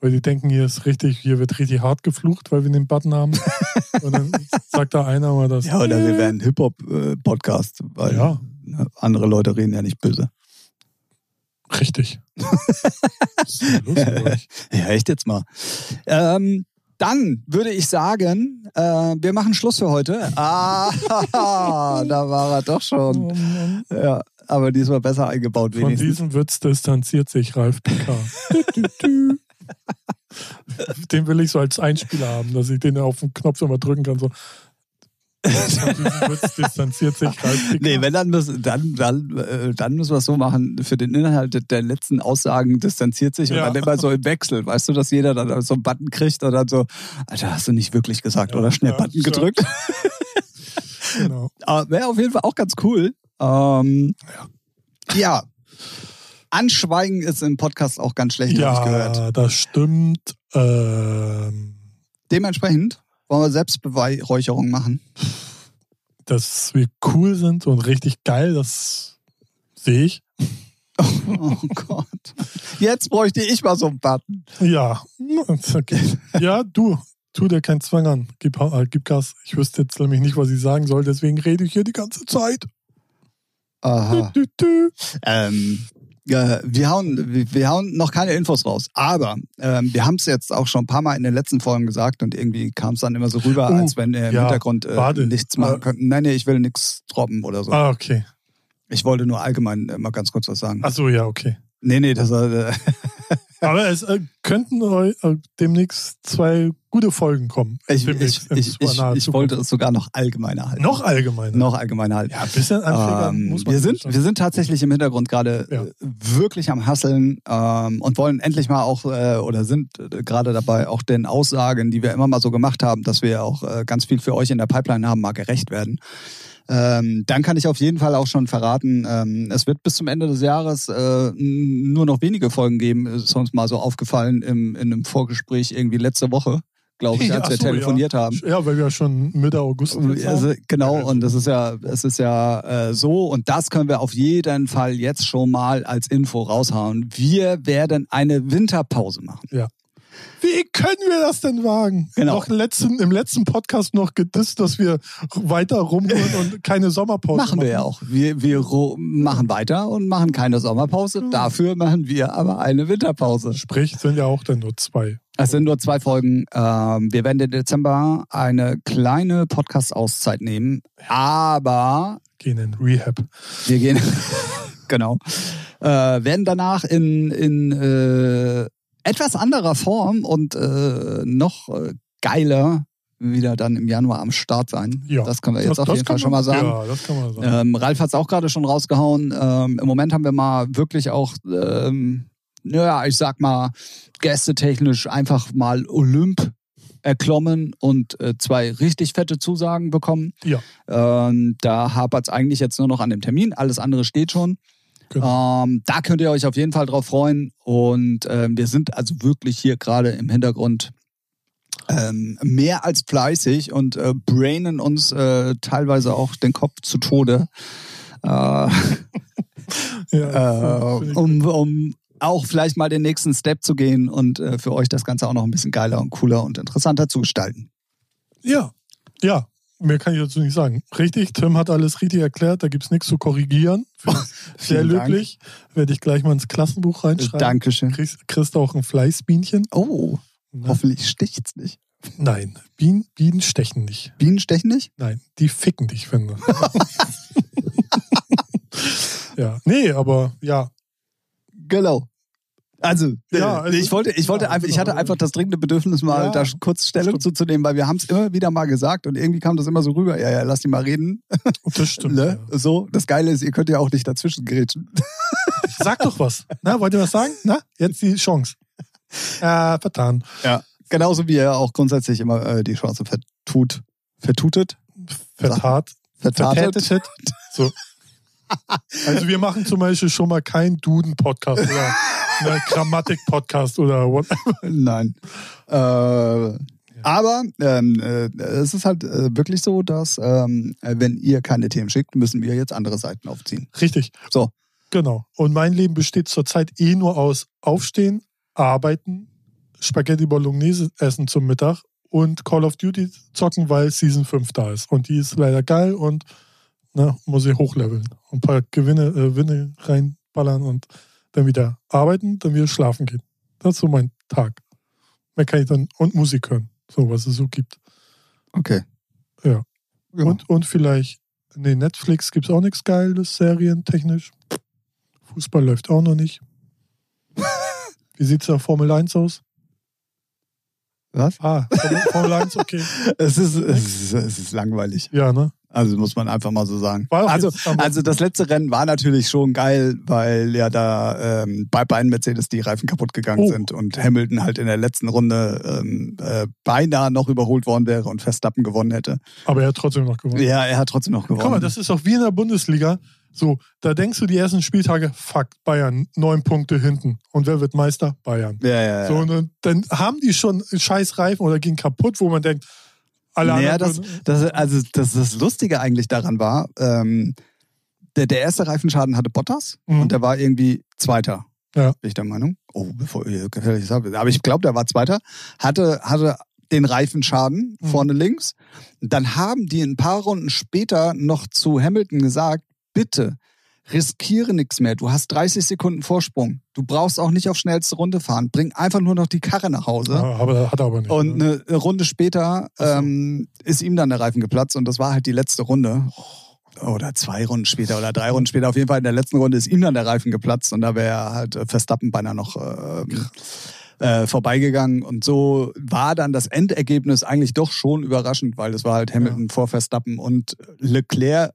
Weil die denken, hier ist richtig, hier wird richtig hart geflucht, weil wir den Button haben. und dann sagt da einer mal das. Ja, oder wir wären ein Hip-Hop-Podcast, weil Ja. andere Leute reden ja nicht böse. Richtig. Ja, echt jetzt mal. Ähm, dann würde ich sagen, äh, wir machen Schluss für heute. Ah, da war er doch schon. Oh. Ja, aber diesmal besser eingebaut Von wenigstens. diesem Witz distanziert sich Ralf Picard. Den will ich so als Einspieler haben, dass ich den auf den Knopf immer drücken kann. So. Distanziert sich. Nee, wenn dann müssen, dann, dann, äh, dann müssen wir es so machen, für den Inhalt der letzten Aussagen distanziert sich und Ja. dann immer so im Wechsel, weißt du, dass jeder dann so einen Button kriegt und dann so, Alter, hast du nicht wirklich gesagt, Ja, oder schnell ja, Button ja. gedrückt. genau. Aber wäre auf jeden Fall auch ganz cool. Ähm, ja. Anschweigen ist im Podcast auch ganz schlecht, habe ich gehört. Ja, das stimmt. Ähm, Dementsprechend wollen wir Selbstbeweihräucherung machen. dass wir cool sind und richtig geil, das sehe ich. Oh Gott. Jetzt bräuchte ich mal so einen Button. Ja, okay. ja, du, tu dir keinen Zwang an. Gib, äh, gib Gas. Ich wüsste jetzt nämlich nicht, was ich sagen soll, deswegen rede ich hier die ganze Zeit. Aha. Dü, dü, dü. Ähm, äh, wir, hauen, wir, wir hauen noch keine Infos raus, aber ähm, wir haben es jetzt auch schon ein paar Mal in den letzten Folgen gesagt und irgendwie kam es dann immer so rüber, Uh, als wenn wir im ja, Hintergrund äh, nichts machen Äh, könnten. Nein, nee, ich will nichts droppen oder so. Ah, okay. Ich wollte nur allgemein äh, mal ganz kurz was sagen. Ach so, ja, okay. Nee, nee, das äh, Aber es äh, könnten äh, demnächst zwei gute Folgen kommen. ich, Demnächst ich, ich, ich wollte es sogar noch allgemeiner halten. Noch allgemeiner. Noch allgemeiner halten. Ja, ein bisschen Anfänger Ähm, muss man wir, sind, wir sind tatsächlich im Hintergrund gerade Ja. äh, wirklich am Hasseln ähm, und wollen endlich mal auch äh, oder sind äh, gerade dabei, auch den Aussagen, die wir immer mal so gemacht haben, dass wir auch äh, ganz viel für euch in der Pipeline haben, mal gerecht werden. Ähm, dann kann ich auf jeden Fall auch schon verraten, ähm, es wird bis zum Ende des Jahres äh, nur noch wenige Folgen geben. Ist uns mal so aufgefallen im, in einem Vorgespräch irgendwie letzte Woche, glaube ich, Ja, als wir ach so, telefoniert ja. haben. Ja, weil wir ja schon Mitte August jetzt Also, genau, und das ist ja, es ist ja äh, so, und das können wir auf jeden Fall jetzt schon mal als Info raushauen. Wir werden eine Winterpause machen. Wie können wir das denn wagen? Genau. Noch letzten, im letzten Podcast noch gedisst, dass wir weiter rumholen und keine Sommerpause machen. machen wir ja auch. Wir, wir machen weiter und machen keine Sommerpause. Hm. Dafür machen wir aber eine Winterpause. Sprich, sind ja auch dann nur zwei. Es sind nur zwei Folgen. Ähm, wir werden im Dezember eine kleine Podcast-Auszeit nehmen, aber Gehen in Rehab. Wir gehen, genau. Äh, werden danach in, in äh, etwas anderer Form und äh, noch äh, geiler wieder dann im Januar am Start sein. Ja. Das können wir jetzt Das- auf das jeden Fall schon man- mal sagen. Ja, das kann man sagen. Ähm, Ralf hat es auch gerade schon rausgehauen. Ähm, Im Moment haben wir mal wirklich auch, ähm, naja, ich sag mal, gästetechnisch einfach mal Olymp erklommen und äh, zwei richtig fette Zusagen bekommen. Ja. Ähm, da hapert es eigentlich jetzt nur noch an dem Termin. Alles andere steht schon. Genau. Ähm, da könnt ihr euch auf jeden Fall drauf freuen. Und ähm, wir sind also wirklich hier gerade im Hintergrund ähm, mehr als fleißig und äh, brainen uns äh, teilweise auch den Kopf zu Tode. Äh, ja, äh, um, um auch vielleicht mal den nächsten Step zu gehen und äh, für euch das Ganze auch noch ein bisschen geiler und cooler und interessanter zu gestalten. Ja, ja. Mehr kann ich dazu nicht sagen. Richtig, Tim hat alles richtig erklärt, da gibt es nichts zu korrigieren. Sehr löblich. Werde ich gleich mal ins Klassenbuch reinschreiben. Dankeschön. Kriegst, kriegst auch ein Fleißbienchen. Oh, Na, hoffentlich sticht's nicht. Nein, Bienen, Bienen stechen nicht. Bienen stechen nicht? Nein, die ficken dich, finde Ja, nee, aber ja, Genau. Also, äh, Ja, also- ich wollte, ich wollte ja, einfach, ich hatte einfach das dringende Bedürfnis, mal Ja, da kurz Stellung zuzunehmen, weil wir haben es immer wieder mal gesagt und irgendwie kam das immer so rüber. Ja, ja, lass die mal reden. Das stimmt. ne? So, das Geile ist, ihr könnt ja auch nicht dazwischen grätschen. Sag doch was. Na, wollt ihr was sagen? Na, jetzt die Chance. Ja, vertan. Ja. Genauso wie er auch grundsätzlich immer äh, die Chance vertut, vertutet, Vertat. vertatet. Vertätet. So. Also wir machen zum Beispiel schon mal keinen Duden-Podcast einen Grammatik-Podcast oder what. Nein. Äh, Aber ähm, äh, es ist halt äh, wirklich so, dass ähm, wenn ihr keine Themen schickt, müssen wir jetzt andere Seiten aufziehen. Richtig. So. Genau. Und mein Leben besteht zurzeit eh nur aus Aufstehen, Arbeiten, Spaghetti Bolognese essen zum Mittag und Call of Duty zocken, weil Season 5 da ist. Und die ist leider geil und ne, muss ich hochleveln. Ein paar Gewinne, äh, Gewinne reinballern und dann wieder arbeiten, dann wieder schlafen gehen. Das ist so mein Tag. Mehr kann ich dann und Musik hören. So, was es so gibt. Okay. Ja. ja. Und, und vielleicht, nee, Netflix gibt es auch nichts Geiles, serientechnisch. Fußball läuft auch noch nicht. Wie sieht es da Formel 1 aus? Was? Ah, Formel, Formel 1, okay. Es ist, es, ist, es ist langweilig. Ja, ne? Also muss man einfach mal so sagen. Also, also das letzte Rennen war natürlich schon geil, weil ja da ähm, bei beiden Mercedes die Reifen kaputt gegangen Oh. sind und Hamilton halt in der letzten Runde ähm, äh, beinahe noch überholt worden wäre und Verstappen gewonnen hätte. Aber er hat trotzdem noch gewonnen. Ja, er hat trotzdem noch gewonnen. Guck mal, das ist auch wie in der Bundesliga. So, da denkst du die ersten Spieltage, fuck, Bayern, neun Punkte hinten. Und wer wird Meister? Bayern. ja, ja, ja. So, und dann- dann haben die schon scheiß Reifen oder gehen kaputt, wo man denkt, alle Naja, das, das, also das, das Lustige eigentlich daran war, ähm, der, der erste Reifenschaden hatte Bottas Mhm. und der war irgendwie Zweiter. Ja. Bin ich der Meinung. Oh, bevor ich gefährliches habe. Aber ich glaube, der war Zweiter. Hatte, hatte den Reifenschaden Mhm. vorne links. Dann haben die ein paar Runden später noch zu Hamilton gesagt, bitte riskiere nichts mehr. Du hast 30 Sekunden Vorsprung. Du brauchst auch nicht auf schnellste Runde fahren. Bring einfach nur noch die Karre nach Hause. ja, aber hat er aber nicht. Und ne? eine Runde später ähm, ist ihm dann der Reifen geplatzt und das war halt die letzte Runde. Oder zwei Runden später oder drei Runden später. Auf jeden Fall in der letzten Runde ist ihm dann der Reifen geplatzt und da wäre halt äh, Verstappen beinahe noch ähm, äh, vorbeigegangen. Und so war dann das Endergebnis eigentlich doch schon überraschend, weil es war halt Hamilton vor Verstappen und Leclerc,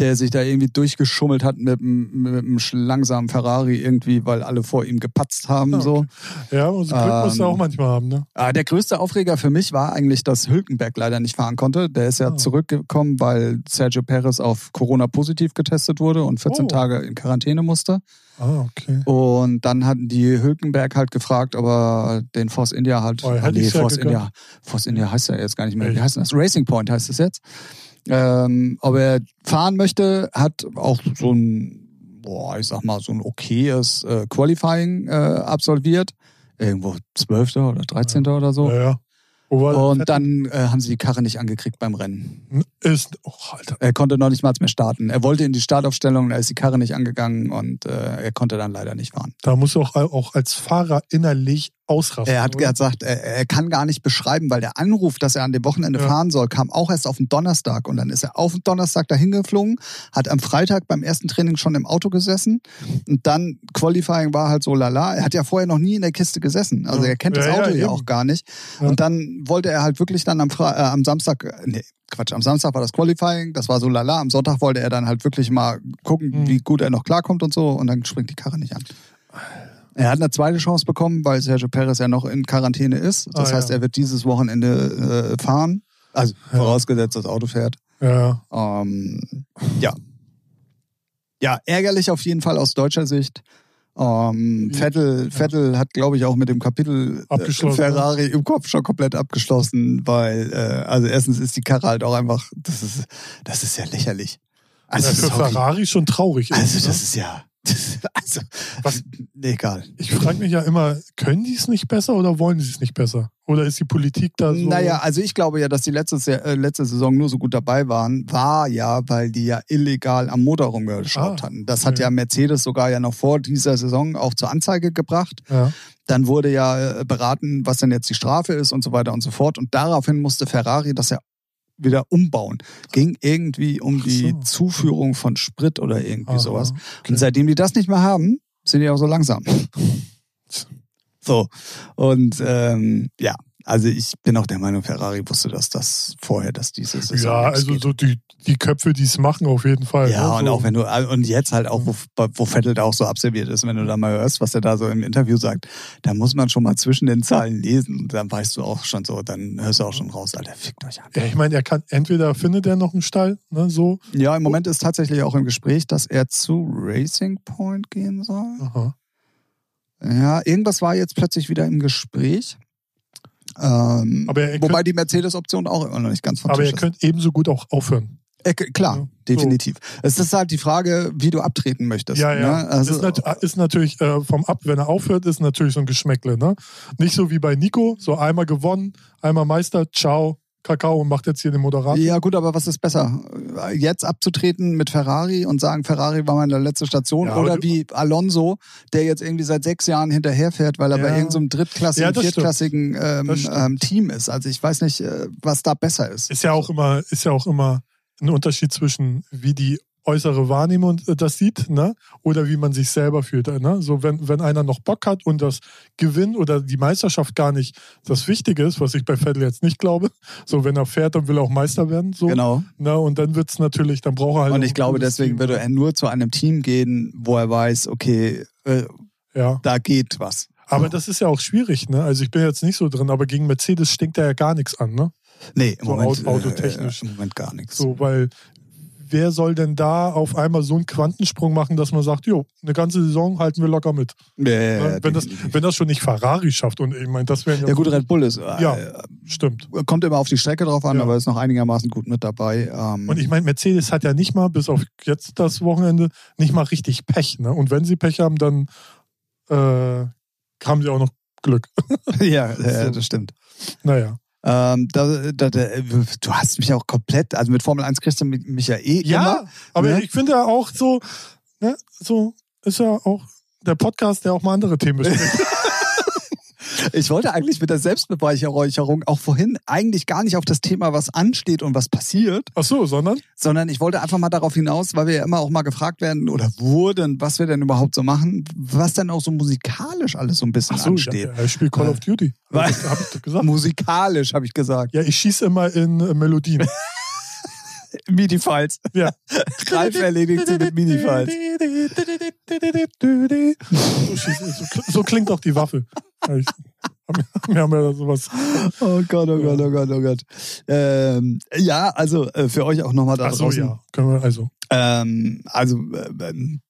der sich da irgendwie durchgeschummelt hat mit, einem- mit einem langsamen Ferrari irgendwie, weil alle vor ihm gepatzt haben. Ah, So. ja, und Glück musst du ähm, auch manchmal haben, ne? Ah, der größte Aufreger für mich war eigentlich, dass Hülkenberg leider nicht fahren konnte. Der ist ja Ah. zurückgekommen, weil Sergio Perez auf Corona positiv getestet wurde und 14 Oh. Tage in Quarantäne musste. Ah, okay. Und dann hatten die Hülkenberg halt gefragt, ob er den Force India halt. Oh, nee, ja Force gegönnt. India. Force India heißt ja jetzt gar nicht mehr. Wie heißt das? Racing Point heißt es jetzt. Ähm, ob er fahren möchte, hat auch so ein, boah, ich sag mal, so ein okayes äh, Qualifying äh, absolviert. Irgendwo 12. oder 13. oder so. Ja, ja. Und dann äh, haben sie die Karre nicht angekriegt beim Rennen. ist. Oh, Alter. Er konnte noch nicht mal mehr starten. Er wollte in die Startaufstellung, da ist die Karre nicht angegangen und äh, er konnte dann leider nicht fahren. Da musst du auch, auch als Fahrer innerlich ausrasten. Er hat oder? gesagt, er, er kann gar nicht beschreiben, weil der Anruf, dass er an dem Wochenende Ja. fahren soll, kam auch erst auf den Donnerstag. Und dann ist er auf den Donnerstag dahin geflogen, hat am Freitag beim ersten Training schon im Auto gesessen. Und dann Qualifying war halt so lala. Er hat ja vorher noch nie in der Kiste gesessen. Also Ja. er kennt das Ja, Auto ja, auch gar nicht. Und dann wollte er halt wirklich dann am, Fre äh, am Samstag, äh, nee, Quatsch, am Samstag war das Qualifying, das war so lala. Am Sonntag wollte er dann halt wirklich mal gucken, Mhm. wie gut er noch klarkommt und so. Und dann springt die Karre nicht an. Er hat eine zweite Chance bekommen, weil Sergio Perez ja noch in Quarantäne ist. Das Ah, heißt, ja. er wird dieses Wochenende äh, fahren. Also Ja. vorausgesetzt, das Auto fährt. Ja, Ähm, ja. Ja, ärgerlich auf jeden Fall aus deutscher Sicht. Ähm, Ja. Vettel, Vettel hat, glaube ich, auch mit dem Kapitel äh, Ferrari im Kopf schon komplett abgeschlossen, weil, äh, also erstens ist die Karre halt auch einfach, das ist, das ist ja lächerlich. Also, ja, für. Ferrari schon traurig. also ist, ne? das ist ja, also, Was- egal. Ich frage mich ja immer, können die es nicht besser oder wollen sie es nicht besser? Oder ist die Politik da so? Naja, also ich glaube ja, dass die letzte, äh, letzte Saison nur so gut dabei waren, war ja, weil die ja illegal am Motor rumgeschraubt Ah, hatten. Das hat okay. ja Mercedes sogar ja noch vor dieser Saison auch zur Anzeige gebracht. Ja. Dann wurde ja äh, beraten, was denn jetzt die Strafe ist und so weiter und so fort. Und daraufhin musste Ferrari das ja wieder umbauen. Ging irgendwie um Ach die so. Zuführung von Sprit oder irgendwie Aha, sowas. okay. Und seitdem die das nicht mehr haben, sind die auch so langsam. So. Und ähm, ja, also ich bin auch der Meinung, Ferrari wusste, dass das vorher, dass dieses Saison Ja, also geht. so die, die Köpfe, die es machen, auf jeden Fall. Ja, ne? und so. auch wenn du, und jetzt halt auch, wo, wo Vettel da auch so absolviert ist, wenn du da mal hörst, was er da so im Interview sagt, da muss man schon mal zwischen den Zahlen lesen und dann weißt du auch schon so, dann hörst du auch schon raus, Alter, fickt euch an. Ja, ich meine, er kann, entweder findet er noch einen Stall, ne, so. Ja, im Moment ist tatsächlich auch im Gespräch, dass er zu Racing Point gehen soll. Aha. Ja, irgendwas war jetzt plötzlich wieder im Gespräch. Ähm, Aber er wobei die Mercedes-Option auch immer noch nicht ganz von Aber Tisch er ist. könnte ebenso gut auch aufhören. Äh, klar, Ja, so. definitiv. Es ist halt die Frage, wie du abtreten möchtest. Ja, ja. Ne? Also, ist, nat ist natürlich äh, vom Ab, wenn er aufhört, ist natürlich so ein Geschmäckle, ne? Nicht so wie bei Nico, so einmal gewonnen, einmal Meister, ciao, Kakao und macht jetzt hier den Moderator. ja, gut, aber was ist besser? Jetzt abzutreten mit Ferrari und sagen, Ferrari war meine letzte Station Ja, oder wie Alonso, der jetzt irgendwie seit sechs Jahren hinterherfährt, weil er Ja. bei irgendeinem drittklassigen, Ja, viertklassigen ähm, ähm, Team ist. Also ich weiß nicht, äh, was da besser ist. Ist ja auch immer, ist ja auch immer ein Unterschied zwischen, wie die äußere Wahrnehmung äh, das sieht, ne? Oder wie man sich selber fühlt. äh, Ne? So, wenn, wenn einer noch Bock hat und das Gewinn oder die Meisterschaft gar nicht das Wichtige ist, was ich bei Vettel jetzt nicht glaube. So, wenn er fährt, dann will er auch Meister werden. So. Genau. Ne? Und dann wird's natürlich, dann braucht er halt. Und ich glaube, deswegen Team. würde er nur zu einem Team gehen, wo er weiß, okay, äh, Ja. da geht was. Aber das ist ja auch schwierig, ne? Also ich bin jetzt nicht so drin, aber gegen Mercedes stinkt er ja gar nichts an, ne? Nee, im So Moment, Auto- autotechnisch. Äh, im Moment gar nichts. So, weil wer soll denn da auf einmal so einen Quantensprung machen, dass man sagt, jo, eine ganze Saison halten wir locker mit. Ja, ja, Ne? ja, wenn, das, wenn das schon nicht Ferrari schafft und ich meine, das wären ja, ja gut, Red Bull ist, äh, Ja. stimmt. kommt immer auf die Strecke drauf an, Ja. aber ist noch einigermaßen gut mit dabei. Ähm, Und ich meine, Mercedes hat ja nicht mal, bis auf jetzt das Wochenende, nicht mal richtig Pech. Ne? Und wenn sie Pech haben, dann äh, haben sie auch noch Glück. ja, ja, das stimmt. naja. Ähm, da, da, da, du hast mich auch komplett, also mit Formel 1 kriegst du mich ja eh Ja, immer. aber ne? ich finde ja auch so, ne, so ist ja auch der Podcast, der auch mal andere Themen bespricht. Ich wollte eigentlich mit der Selbstbeweihräucherung auch vorhin eigentlich gar nicht auf das Thema, was ansteht und was passiert, Ach so, sondern? sondern ich wollte einfach mal darauf hinaus, weil wir ja immer auch mal gefragt werden oder wurden, was wir denn überhaupt so machen, was denn auch so musikalisch alles so ein bisschen Ach so, ansteht. ja, ich spiele Call of Duty. Weil- Habe ich doch gesagt. Musikalisch, habe ich gesagt. Ja, ich schieße immer in äh, Melodien. MIDI-Files. Ja. Ralf erledigt sie mit MIDI-Files. So, so klingt auch die Waffe. Ich- Wir haben ja sowas. Oh Gott, oh Gott, oh Gott, oh Gott. Ähm, ja, also äh, für euch auch nochmal da Ach so, draußen. ja. Können wir also. Ähm, also, äh, ähm,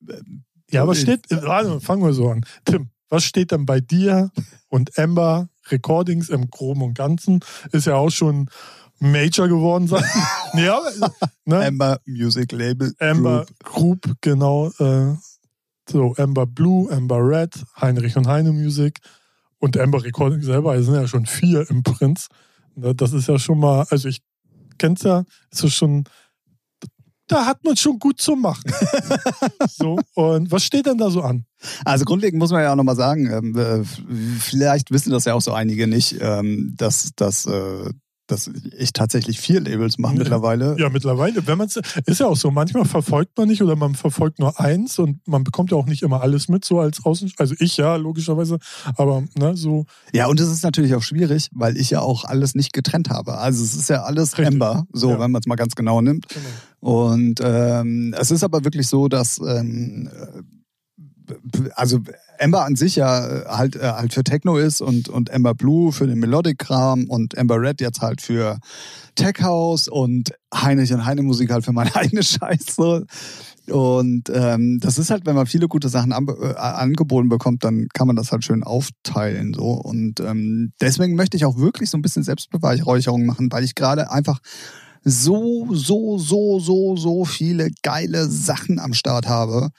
Ja, was Ich- steht, äh, warte, fangen wir so an. Tim, was steht denn bei dir und Amber Recordings im Groben und Ganzen? Ist ja auch schon Major geworden sein. ja, ne? Amber Music Label. Amber Group. Group, genau. Äh, so, Amber Blue, Amber Red, Heinrich und Heine Music und Amber Recording selber. Es sind ja schon vier im Prinz. Ne, Das ist ja schon mal, also ich kenn's ja, ist es schon, da hat man schon gut zu machen. so, und was steht denn da so an? Also grundlegend muss man ja auch nochmal sagen, ähm, äh, vielleicht wissen das ja auch so einige nicht, ähm, dass, dass, äh, dass ich tatsächlich vier Labels mache mittlerweile. Ja, mittlerweile, wenn man ist ja auch so, manchmal verfolgt man nicht oder man verfolgt nur eins und man bekommt ja auch nicht immer alles mit, so als Außen, also ich ja, logischerweise, aber ne, so, Ja, und es ist natürlich auch schwierig, weil ich ja auch alles nicht getrennt habe. Also es ist ja alles Richtig. Amber, so Ja. wenn man es mal ganz genau nimmt. genau. Und ähm, es ist aber wirklich so, dass ähm, äh, also Ember an sich ja äh, halt, äh, halt für Techno ist und, und Ember Blue für den Melodic-Kram und Ember Red jetzt halt für Tech House und Heinrich und Heine Musik halt für meine eigene Scheiße. Und ähm, das ist halt, wenn man viele gute Sachen an, äh, angeboten bekommt, dann kann man das halt schön aufteilen. so Und ähm, deswegen möchte ich auch wirklich so ein bisschen Selbstbeweihräucherung machen, weil ich gerade einfach so, so, so, so, so viele geile Sachen am Start habe,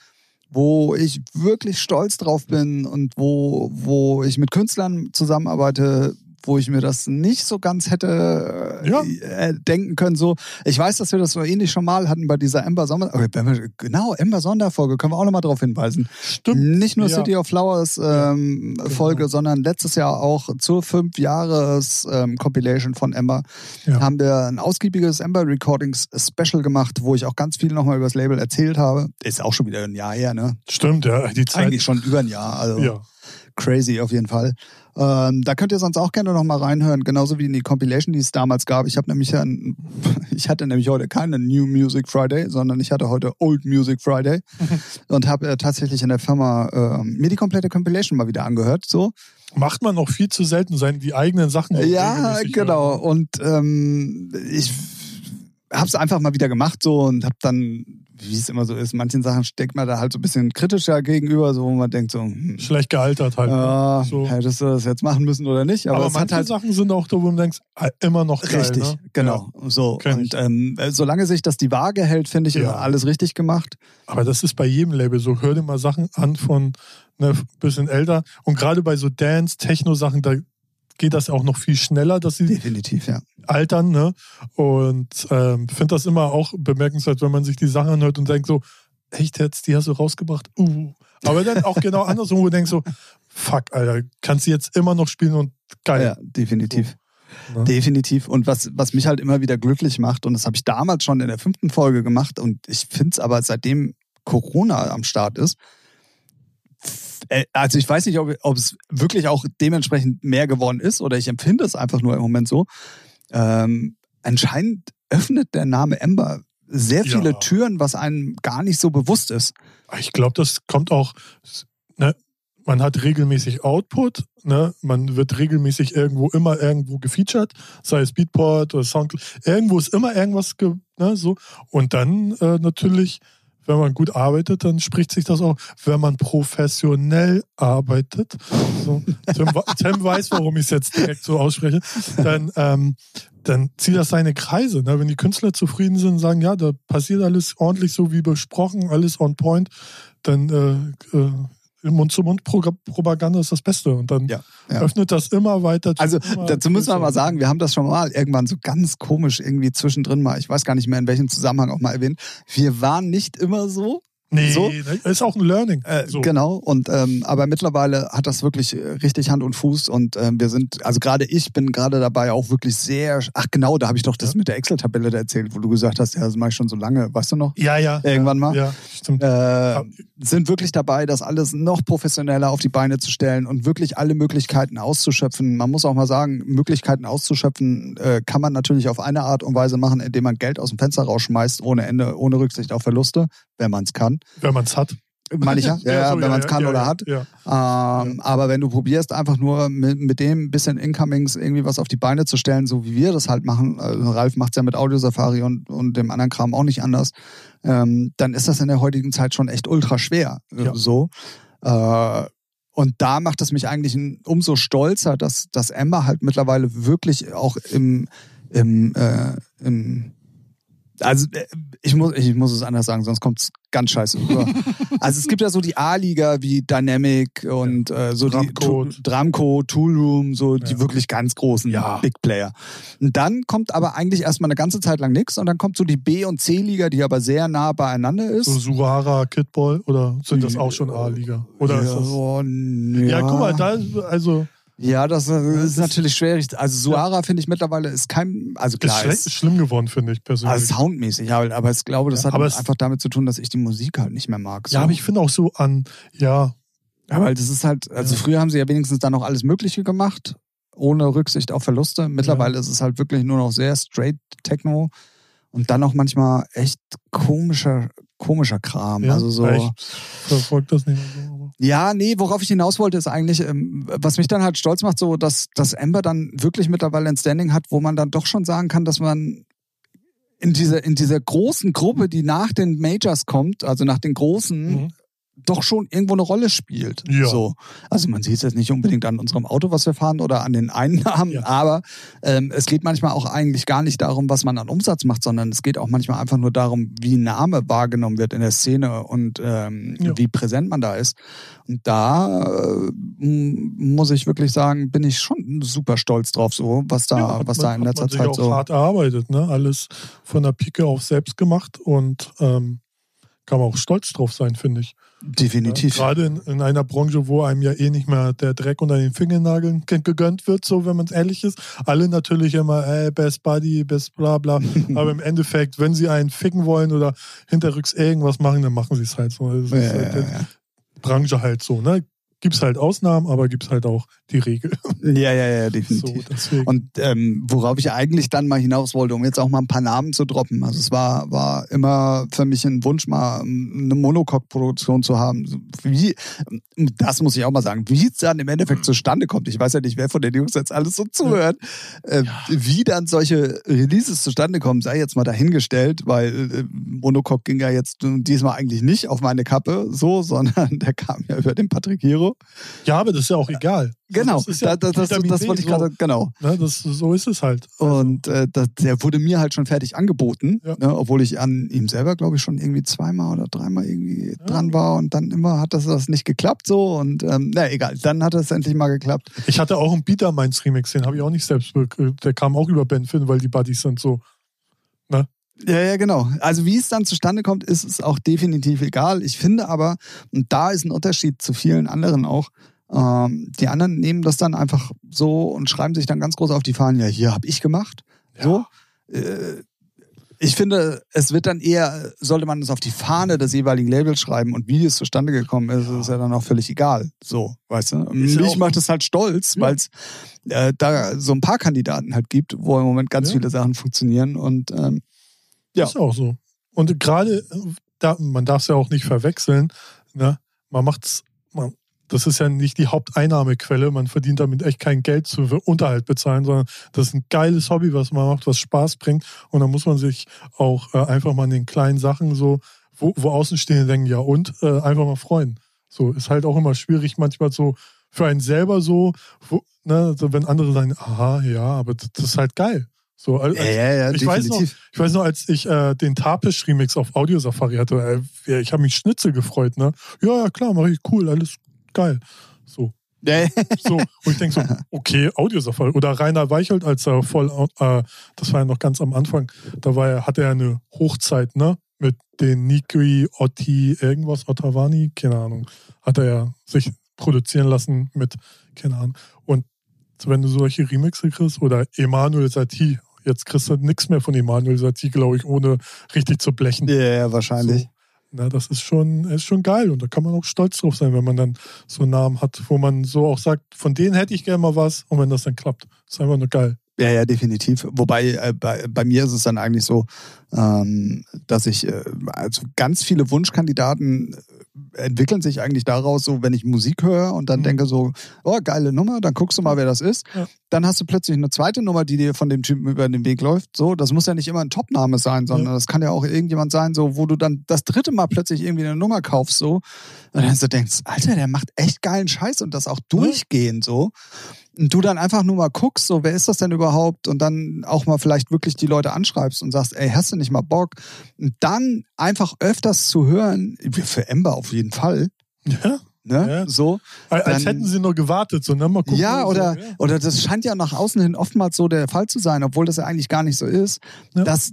wo ich wirklich stolz drauf bin und wo, wo ich mit Künstlern zusammenarbeite, wo ich mir das nicht so ganz hätte äh, Ja. äh, denken können. So, ich weiß, dass wir das so ähnlich schon mal hatten bei dieser Ember wir- genau Ember Sonderfolge, können wir auch nochmal darauf hinweisen. Stimmt. Nicht nur Ja. City of Flowers ähm, genau. Folge, sondern letztes Jahr auch zur fünf Jahres ähm, Compilation von Ember Ja. haben wir ein ausgiebiges Ember Recordings Special gemacht, wo ich auch ganz viel nochmal über das Label erzählt habe. Ist auch schon wieder ein Jahr her, ne? Stimmt, ja, die Zeit. Eigentlich schon über ein Jahr. Also ja. crazy auf jeden Fall. Ähm, da könnt ihr sonst auch gerne noch mal reinhören, genauso wie in die Compilation, die es damals gab. Ich habe nämlich ein, ich hatte nämlich heute keine New Music Friday, sondern ich hatte heute Old Music Friday und habe äh, tatsächlich in der Firma äh, mir die komplette Compilation mal wieder angehört. So macht man auch viel zu selten sein die eigenen Sachen. Ja, genau. Hören. Und ähm, ich habe es einfach mal wieder gemacht so und habe dann wie es immer so ist, manchen Sachen steckt man da halt so ein bisschen kritischer gegenüber, so wo man denkt so hm, schlecht gealtert halt. Ja, so. hättest du das jetzt machen müssen oder nicht? Aber, aber manche halt Sachen sind auch da, wo man denkt, ah, immer noch geil. Richtig, ne? genau. Ja. So und ähm, solange sich das die Waage hält, finde ich ja. alles richtig gemacht. Aber das ist bei jedem Label so. Hör dir mal Sachen an von ne, bisschen älter und gerade bei so Dance, Techno Sachen, da geht das auch noch viel schneller, dass sie definitiv ja. altern. Ne? Und ähm, finde das immer auch bemerkenswert, wenn man sich die Sachen anhört und denkt so, echt jetzt, die hast du rausgebracht? Uh. Aber dann auch genau andersrum, wo du denkst so, fuck, Alter, kannst du jetzt immer noch spielen und geil. Ja, definitiv. So. Ne? Definitiv. Und was, was mich halt immer wieder glücklich macht, und das habe ich damals schon in der fünften Folge gemacht, und ich finde es aber seitdem Corona am Start ist, also ich weiß nicht, ob, ob es wirklich auch dementsprechend mehr geworden ist oder ich empfinde es einfach nur im Moment so. Ähm, anscheinend öffnet der Name Ember sehr viele ja. Türen, was einem gar nicht so bewusst ist. Ich glaube, das kommt auch, ne, man hat regelmäßig Output, ne, man wird regelmäßig irgendwo immer irgendwo gefeatured, sei es Beatport oder Soundcloud, irgendwo ist immer irgendwas, ne, so. Und dann äh, natürlich wenn man gut arbeitet, dann spricht sich das auch. Wenn man professionell arbeitet, so, Tim, Tim, weiß, warum ich es jetzt direkt so ausspreche, dann, ähm, dann zieht das seine Kreise. Ne? Wenn die Künstler zufrieden sind und sagen, ja, da passiert alles ordentlich so wie besprochen, alles on point, dann äh, äh, Mund-zu-Mund-Propaganda ist das Beste. Und dann ja, ja. öffnet das immer weiter. Also immer dazu müssen wir mal sagen, wir haben das schon mal irgendwann so ganz komisch irgendwie zwischendrin mal, ich weiß gar nicht mehr in welchem Zusammenhang auch mal erwähnt. Wir waren nicht immer so. Nee, so. ist auch ein Learning. Äh, so. Genau, und ähm, aber mittlerweile hat das wirklich äh, richtig Hand und Fuß und ähm, wir sind, also gerade ich bin gerade dabei auch wirklich sehr, ach genau, da habe ich doch das ja. mit der Excel-Tabelle erzählt, wo du gesagt hast, ja, das mache ich schon so lange, weißt du noch? Ja, ja. Irgendwann ja, mal. Ja, stimmt. Äh, sind wirklich dabei, das alles noch professioneller auf die Beine zu stellen und wirklich alle Möglichkeiten auszuschöpfen. Man muss auch mal sagen, Möglichkeiten auszuschöpfen äh, kann man natürlich auf eine Art und Weise machen, indem man Geld aus dem Fenster rausschmeißt, ohne Ende, ohne Rücksicht auf Verluste, wenn man es kann. Wenn man es hat. Meine ich ja, ja, ja so, wenn man es kann ja, oder hat. Ähm, aber wenn du probierst, einfach nur mit, mit dem bisschen Incomings irgendwie was auf die Beine zu stellen, so wie wir das halt machen, also Ralf macht es ja mit Audio Safari und, und dem anderen Kram auch nicht anders, ähm, dann ist das in der heutigen Zeit schon echt ultra schwer. Äh, so. Äh, und da macht es mich eigentlich umso stolzer, dass, dass Emma halt mittlerweile wirklich auch im, im, äh, im also äh, ich muss, ich muss es anders sagen, sonst kommt es ganz scheiße rüber. also es gibt ja so die A-Liga wie Dynamic und äh, so Drumcode. die Dramco, Toolroom, so ja. die wirklich ganz großen ja. Big Player. Und dann kommt aber eigentlich erstmal eine ganze Zeit lang nichts und dann kommt so die B- und C-Liga, die aber sehr nah beieinander ist. So Suara, Kidball oder sind das auch schon A-Liga? Oder ja, ist das... Oh, ja. ja, guck mal, da also ja, das, ist natürlich schwierig. Also Suara ja. finde ich mittlerweile ist kein, also klar ist, ist schlimm geworden finde ich persönlich. Also soundmäßig, ja, aber ich glaube, das ja, hat einfach damit zu tun, dass ich die Musik halt nicht mehr mag. So. Ja, aber ich finde auch so an, ja. Ja, weil das ist halt, also ja. früher haben sie ja wenigstens dann noch alles Mögliche gemacht, ohne Rücksicht auf Verluste. Mittlerweile ist es halt wirklich nur noch sehr straight Techno und dann auch manchmal echt komischer, komischer Kram. also so. Ich verfolge das nicht mehr so. Ja, nee, worauf ich hinaus wollte, ist eigentlich, ähm, was mich dann halt stolz macht, so, dass, dass Amber dann wirklich mittlerweile ein Standing hat, wo man dann doch schon sagen kann, dass man in dieser, in dieser großen Gruppe, die nach den Majors kommt, also nach den großen, mhm doch schon irgendwo eine Rolle spielt. Ja. So. Also man sieht es jetzt nicht unbedingt an unserem Auto, was wir fahren oder an den Einnahmen, ja. aber ähm, es geht manchmal auch eigentlich gar nicht darum, was man an Umsatz macht, sondern es geht auch manchmal einfach nur darum, wie Name wahrgenommen wird in der Szene und ähm, ja. wie präsent man da ist. Und da äh, muss ich wirklich sagen, bin ich schon super stolz drauf, so was da, was man, da in letzter Zeit auch so. hart erarbeitet, ne? Alles von der Pike auf selbst gemacht und ähm, kann man auch stolz drauf sein, finde ich. Definitiv. Ja, gerade in, in, einer Branche, wo einem ja eh nicht mehr der Dreck unter den Fingernageln gegönnt wird, so wenn man es ehrlich ist. Alle natürlich immer, ey, Best Buddy, Best bla bla. Aber im Endeffekt, wenn sie einen ficken wollen oder hinterrücks irgendwas machen, dann machen sie es halt so. Das ist ja, halt ja, Branche halt so, ne? gibt es halt Ausnahmen, aber gibt es halt auch die Regel. Ja, ja, ja, definitiv. So, und ähm, worauf ich eigentlich dann mal hinaus wollte, um jetzt auch mal ein paar Namen zu droppen. Also es war, war immer für mich ein Wunsch, mal eine Monocoque-Produktion zu haben. Wie, das muss ich auch mal sagen, wie es dann im Endeffekt zustande kommt. Ich weiß ja nicht, wer von den Jungs jetzt alles so zuhört. Äh, ja. Wie dann solche Releases zustande kommen, sei jetzt mal dahingestellt, weil äh, Monocoque ging ja jetzt diesmal eigentlich nicht auf meine Kappe so, sondern der kam ja über den Patrick Hero. Ja, aber das ist ja auch egal. Genau, das, ja das, das, das, wollte ich gerade, so. genau. Ne, das, so ist es halt. Also. Und äh, der wurde mir halt schon fertig angeboten, ja. ne, obwohl ich an ihm selber, glaube ich, schon irgendwie zweimal oder dreimal irgendwie ja. dran war und dann immer hat das, das nicht geklappt so und ähm, na egal, dann hat es endlich mal geklappt. Ich hatte auch einen Beater Minds Remix, den habe ich auch nicht selbst, der kam auch über Ben Finn, weil die Buddies sind so, ne? Ja, ja, genau. Also wie es dann zustande kommt, ist es auch definitiv egal. Ich finde aber, und da ist ein Unterschied zu vielen anderen auch, ähm, die anderen nehmen das dann einfach so und schreiben sich dann ganz groß auf die Fahnen, ja, hier habe ich gemacht. Ja. So. Äh, ich finde, es wird dann eher, sollte man es auf die Fahne des jeweiligen Labels schreiben und wie es zustande gekommen ist, ist ja dann auch völlig egal. So, weißt du? Mich macht es halt stolz, ja. weil es äh, da so ein paar Kandidaten halt gibt, wo im Moment ganz ja. viele Sachen funktionieren und ähm, ja. Ist auch so. Und gerade, da, man darf es ja auch nicht verwechseln, ne? man macht's, man, das ist ja nicht die Haupteinnahmequelle. Man verdient damit echt kein Geld zu Unterhalt bezahlen, sondern das ist ein geiles Hobby, was man macht, was Spaß bringt. Und da muss man sich auch äh, einfach mal in den kleinen Sachen so, wo, wo Außenstehende denken, ja und, äh, einfach mal freuen. So, ist halt auch immer schwierig, manchmal so für einen selber so, wo, ne, so wenn andere sagen, aha, ja, aber das, das ist halt geil. So, als, ja, ja, ja, ich, weiß noch, ich weiß noch, als ich äh, den Tapisch-Remix auf Audio Safari hatte, äh, ich habe mich Schnitzel gefreut, ne? Ja, ja, klar, mache ich cool, alles geil. So. so, und ich denke so, okay, Audiosafari. Oder Rainer Weichelt, als er voll, äh, das war ja noch ganz am Anfang, da war er, hatte er eine Hochzeit, ne? Mit den Niki, Otti, irgendwas, Ottavani, keine Ahnung, hat er ja sich produzieren lassen mit, keine Ahnung. Und wenn du solche Remixe kriegst, oder Emanuel Satie, jetzt kriegst du nichts mehr von Emanuel Satie, glaube ich, ohne richtig zu blechen. Ja, yeah, wahrscheinlich. So. Na, das ist schon, ist schon geil und da kann man auch stolz drauf sein, wenn man dann so einen Namen hat, wo man so auch sagt, von denen hätte ich gerne mal was und wenn das dann klappt, ist einfach nur geil. Ja, ja, definitiv. Wobei äh, bei, bei mir ist es dann eigentlich so, ähm, dass ich äh, also ganz viele Wunschkandidaten entwickeln sich eigentlich daraus, so wenn ich Musik höre und dann mhm. denke so, oh, geile Nummer, dann guckst du mal, wer das ist. Ja. Dann hast du plötzlich eine zweite Nummer, die dir von dem Typen über den Weg läuft. So, das muss ja nicht immer ein Topname sein, sondern ja. das kann ja auch irgendjemand sein, so, wo du dann das dritte Mal plötzlich irgendwie eine Nummer kaufst, so. Und dann so denkst, Alter, der macht echt geilen Scheiß und das auch durchgehend, so und du dann einfach nur mal guckst, so wer ist das denn überhaupt und dann auch mal vielleicht wirklich die Leute anschreibst und sagst, ey, hast du nicht mal Bock? Und dann einfach öfters zu hören, für Ember auf jeden Fall. Ja. Ne? Ja. So, Als dann, hätten sie nur gewartet, so, ne? Mal gucken, ja, oder, so, ja. oder das scheint ja nach außen hin oftmals so der Fall zu sein, obwohl das ja eigentlich gar nicht so ist, ja. dass,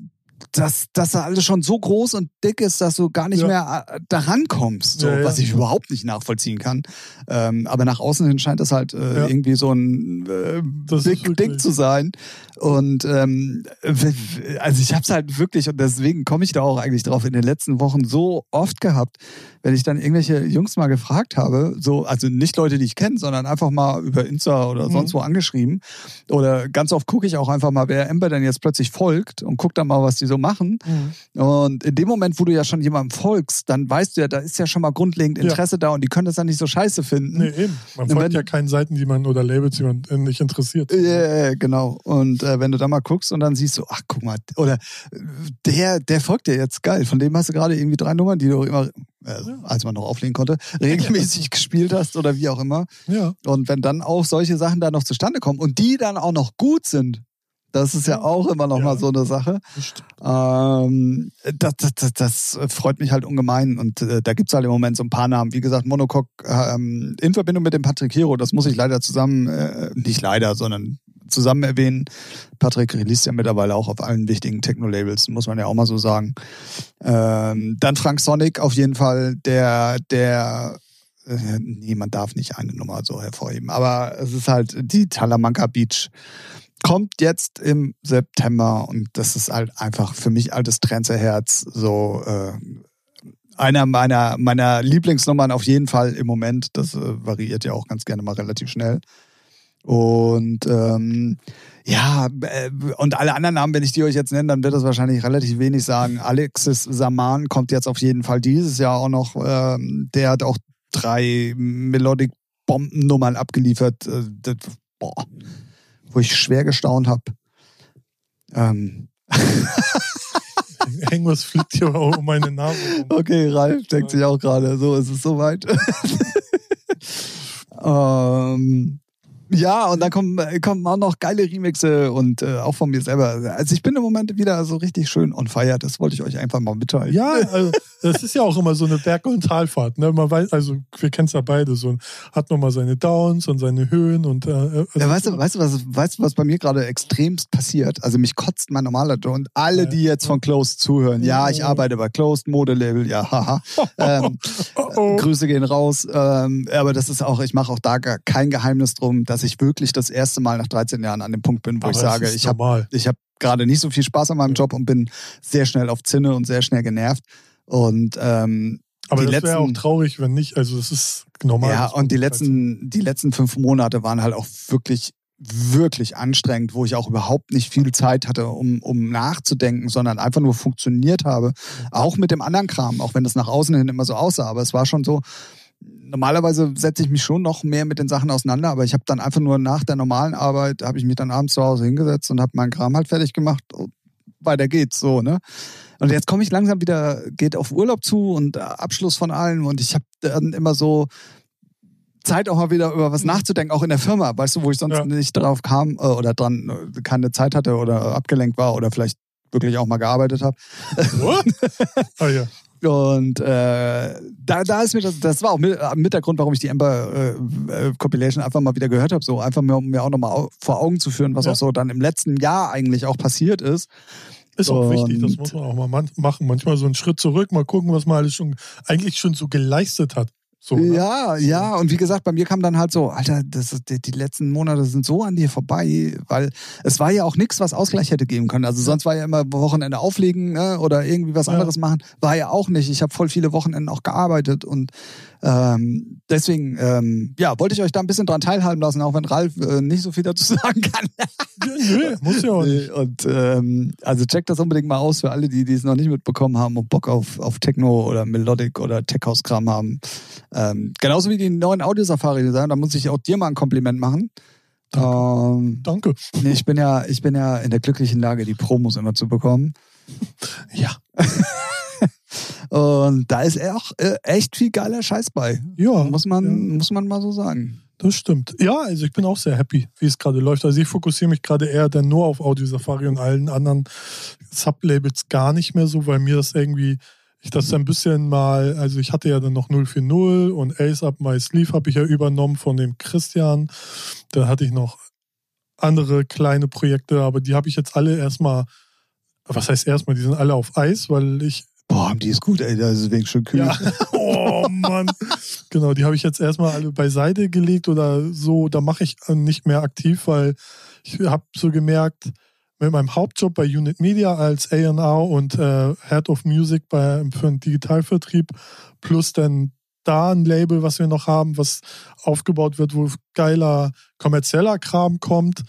dass, dass da alles schon so groß und dick ist, dass du gar nicht ja. mehr äh, daran kommst, so, ja, ja. was ich überhaupt nicht nachvollziehen kann. Ähm, aber nach außen hin scheint das halt äh, irgendwie so ein äh, Big Ding zu sein. Und ähm, also ich habe es halt wirklich, und deswegen komme ich da auch eigentlich drauf, in den letzten Wochen so oft gehabt, wenn ich dann irgendwelche Jungs mal gefragt habe, so, also nicht Leute, die ich kenne, sondern einfach mal über Insta oder mhm. sonst wo angeschrieben. Oder ganz oft gucke ich auch einfach mal, wer Ember denn jetzt plötzlich folgt und guck dann mal, was die so machen. Mhm. Und in dem Moment, wo du ja schon jemandem folgst, dann weißt du ja, da ist ja schon mal grundlegend Interesse ja. da und die können das dann nicht so scheiße finden. Nee, eben. Man folgt wenn, ja keinen Seiten, die man oder Labels, die man nicht interessiert. Ja, yeah, genau. Und äh, wenn du da mal guckst und dann siehst du, ach guck mal, oder der, der folgt dir jetzt geil. Von dem hast du gerade irgendwie drei Nummern, die du immer äh, als man noch auflegen konnte, regelmäßig gespielt hast oder wie auch immer. Ja. Und wenn dann auch solche Sachen da noch zustande kommen und die dann auch noch gut sind, das ist ja auch immer noch ja. mal so eine Sache. Ähm, das, das, das, das, freut mich halt ungemein. Und äh, da gibt es halt im Moment so ein paar Namen. Wie gesagt, Monocoque ähm, in Verbindung mit dem Patrick Hero, das muss ich leider zusammen, äh, nicht leider, sondern zusammen erwähnen. Patrick release ja mittlerweile auch auf allen wichtigen Techno-Labels, muss man ja auch mal so sagen. Ähm, dann Frank Sonic auf jeden Fall, der, der äh, nee, man darf nicht eine Nummer so hervorheben. Aber es ist halt die Talamanca Beach kommt jetzt im September und das ist halt einfach für mich altes Trenzeherz so äh, einer meiner, meiner Lieblingsnummern auf jeden Fall im Moment. Das äh, variiert ja auch ganz gerne mal relativ schnell. Und ähm, ja, äh, und alle anderen Namen, wenn ich die euch jetzt nenne, dann wird das wahrscheinlich relativ wenig sagen. Alexis Saman kommt jetzt auf jeden Fall dieses Jahr auch noch. Ähm, der hat auch drei Melodic Bombennummern abgeliefert. Äh, das, boah, wo ich schwer gestaunt habe. Ähm. Irgendwas fliegt hier um meine Nase rum. Okay, Ralf denkt sich auch gerade, so ist es soweit. ähm, ja, und dann kommen, kommen auch noch geile Remixe und äh, auch von mir selber. Also ich bin im Moment wieder so richtig schön on fire. Das wollte ich euch einfach mal mitteilen. Ja, also das ist ja auch immer so eine Berg- und Talfahrt. Ne? Man weiß, also wir kennen es ja beide. So hat nochmal seine Downs und seine Höhen und. Äh, also ja, weißt du, weißt du, was, weißt du, was bei mir gerade extremst passiert? Also mich kotzt mein normaler und alle, die jetzt von Closed zuhören. Ja, ich arbeite bei Closed Modelabel. Ja, haha. ähm, oh, oh. Grüße gehen raus. Ähm, aber das ist auch, ich mache auch da kein Geheimnis drum, dass ich wirklich das erste Mal nach 13 Jahren an dem Punkt bin, wo Aber ich sage, ich habe ich hab gerade nicht so viel Spaß an meinem Job und bin sehr schnell auf Zinne und sehr schnell genervt. Und ähm, aber die das wäre auch traurig, wenn nicht. Also das ist normal. Ja, und die letzten, die letzten fünf Monate waren halt auch wirklich, wirklich anstrengend, wo ich auch überhaupt nicht viel Zeit hatte, um, um nachzudenken, sondern einfach nur funktioniert habe. Auch mit dem anderen Kram, auch wenn das nach außen hin immer so aussah. Aber es war schon so, normalerweise setze ich mich schon noch mehr mit den Sachen auseinander, aber ich habe dann einfach nur nach der normalen Arbeit, habe ich mich dann abends zu Hause hingesetzt und habe meinen Kram halt fertig gemacht. Weiter geht's so, ne? Und jetzt komme ich langsam wieder, geht auf Urlaub zu und Abschluss von allem und ich habe dann immer so Zeit auch mal wieder über was mhm. nachzudenken, auch in der Firma, weißt du, wo ich sonst ja. nicht drauf kam äh, oder dran äh, keine Zeit hatte oder abgelenkt war oder vielleicht wirklich auch mal gearbeitet habe. oh ja. Und äh, da, da ist mir das, das war auch mit, mit der Grund, warum ich die Ember äh, äh Compilation einfach mal wieder gehört habe, so einfach mir, um mir auch nochmal vor Augen zu führen, was ja. auch so dann im letzten Jahr eigentlich auch passiert ist. Ist auch und wichtig, das muss man auch mal machen. Manchmal so einen Schritt zurück, mal gucken, was man alles schon eigentlich schon so geleistet hat. So, ne? Ja, ja. Und wie gesagt, bei mir kam dann halt so, Alter, das ist, die, die letzten Monate sind so an dir vorbei, weil es war ja auch nichts, was Ausgleich hätte geben können. Also sonst war ja immer Wochenende auflegen ne, oder irgendwie was anderes ja. machen. War ja auch nicht. Ich habe voll viele Wochenenden auch gearbeitet und ähm, deswegen, ähm, ja, wollte ich euch da ein bisschen dran teilhaben lassen, auch wenn Ralf äh, nicht so viel dazu sagen kann. Nö, muss ja auch nicht. Und ähm, also checkt das unbedingt mal aus für alle, die, die es noch nicht mitbekommen haben und Bock auf, auf Techno oder Melodic oder Tech House Kram haben. Ähm, genauso wie die neuen Audio-Safari, da muss ich auch dir mal ein Kompliment machen. Danke. Ähm, Danke. Nee, ich bin ja, ich bin ja in der glücklichen Lage, die Promos immer zu bekommen. Ja. Und da ist auch äh, echt viel geiler Scheiß bei. Ja. Muss man, ja. muss man mal so sagen. Das stimmt. Ja, also ich bin auch sehr happy, wie es gerade läuft. Also ich fokussiere mich gerade eher dann nur auf Audio Safari und allen anderen Sublabels gar nicht mehr so, weil mir das irgendwie, ich das ein bisschen mal, also ich hatte ja dann noch 040 und Ace Up My Sleeve habe ich ja übernommen von dem Christian. Da hatte ich noch andere kleine Projekte, aber die habe ich jetzt alle erstmal, was heißt erstmal, die sind alle auf Eis, weil ich Boah, die ist gut, ey, das ist wegen schön kühl. Ja. Oh Mann. genau, die habe ich jetzt erstmal alle beiseite gelegt oder so. Da mache ich nicht mehr aktiv, weil ich habe so gemerkt, mit meinem Hauptjob bei Unit Media als A&R und äh, Head of Music bei, für den Digitalvertrieb plus dann da ein Label, was wir noch haben, was aufgebaut wird, wo geiler kommerzieller Kram kommt,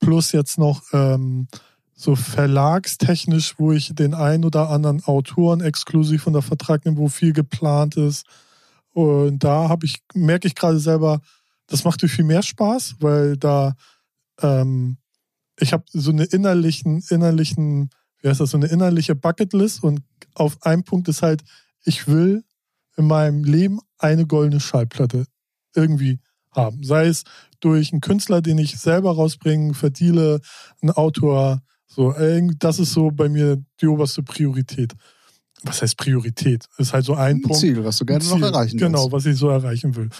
plus jetzt noch ähm, so verlagstechnisch, wo ich den einen oder anderen Autoren exklusiv unter Vertrag nehme, wo viel geplant ist. Und da habe ich, merke ich gerade selber, das macht mir viel mehr Spaß, weil da ähm, ich habe so eine innerlichen, innerlichen, wie heißt das, so eine innerliche Bucketlist und auf einem Punkt ist halt, ich will in meinem Leben eine goldene Schallplatte irgendwie haben. Sei es durch einen Künstler, den ich selber rausbringe, verdiele, einen Autor, so, das ist so bei mir die oberste Priorität. Was heißt Priorität? Ist halt so ein, ein Punkt. Ziel, was du gerne Ziel, noch erreichen willst. Genau, was ich so erreichen will.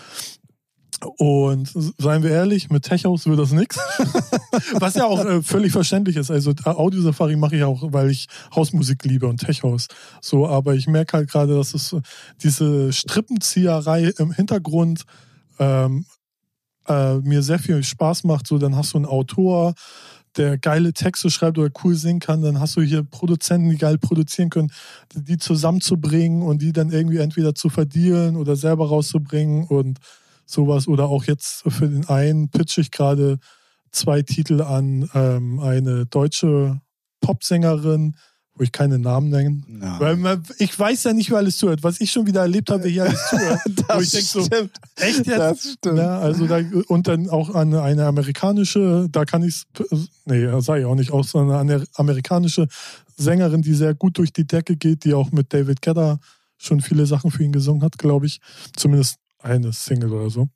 Und seien wir ehrlich, mit Tech House wird das nichts. Was ja auch äh, völlig verständlich ist. Also Audio Safari mache ich auch, weil ich Hausmusik liebe und Tech House. So, aber ich merke halt gerade, dass es diese Strippenzieherei im Hintergrund ähm, äh, mir sehr viel Spaß macht. So, dann hast du einen Autor, der geile Texte schreibt oder cool singen kann, dann hast du hier Produzenten, die geil produzieren können, die zusammenzubringen und die dann irgendwie entweder zu verdienen oder selber rauszubringen und sowas. Oder auch jetzt für den einen pitch ich gerade zwei Titel an ähm, eine deutsche Popsängerin, wo ich keine Namen nenne. Ja. Weil man, ich weiß ja nicht, wer alles zuhört. Was ich schon wieder erlebt habe, hier alles zuhört. wo ich denk so, stimmt. echt jetzt? Das stimmt. Ja, also da, und dann auch eine, eine amerikanische, da kann ich nee, sage ich auch nicht, auch so eine amerikanische Sängerin, die sehr gut durch die Decke geht, die auch mit David Gedder schon viele Sachen für ihn gesungen hat, glaube ich. Zumindest eine Single oder so.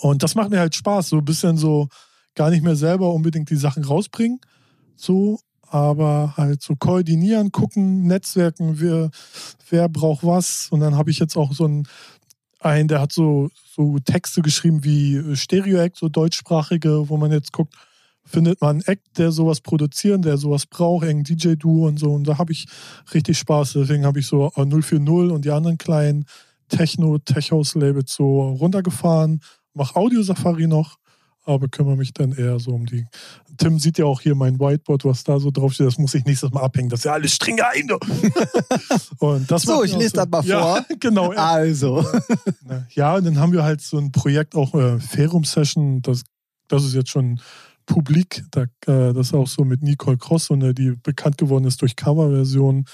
Und das macht mir halt Spaß, so ein bisschen so gar nicht mehr selber unbedingt die Sachen rausbringen, so, aber halt so koordinieren, gucken, Netzwerken, wer, wer braucht was. Und dann habe ich jetzt auch so einen, einen, der hat so, so Texte geschrieben wie Stereo-Act, so deutschsprachige, wo man jetzt guckt, findet man einen Act, der sowas produzieren, der sowas braucht, irgendein DJ-Duo und so. Und da habe ich richtig Spaß. Deswegen habe ich so 040 und die anderen kleinen Techno, Tech-House-Labels so runtergefahren, mache Audio-Safari noch, aber kümmere mich dann eher so um die. Tim sieht ja auch hier mein Whiteboard, was da so draufsteht. Das muss ich nächstes Mal abhängen. Das ist ja alles streng geheim. und das So, ich lese das mal ja, vor. Genau. Ja. Also. ja, und dann haben wir halt so ein Projekt, auch äh, Ferum Session. Das, das ist jetzt schon publik. Da, äh, das ist auch so mit Nicole Cross, und, äh, die bekannt geworden ist durch Coverversionen.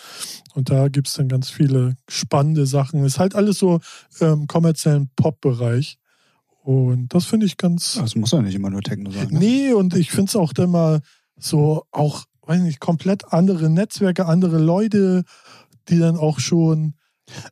Und da gibt es dann ganz viele spannende Sachen. Ist halt alles so im kommerziellen Pop-Bereich. Und das finde ich ganz. Das muss ja nicht immer nur Techno sein. Ne? Nee, und ich finde es auch dann mal so, auch, weiß nicht, komplett andere Netzwerke, andere Leute, die dann auch schon.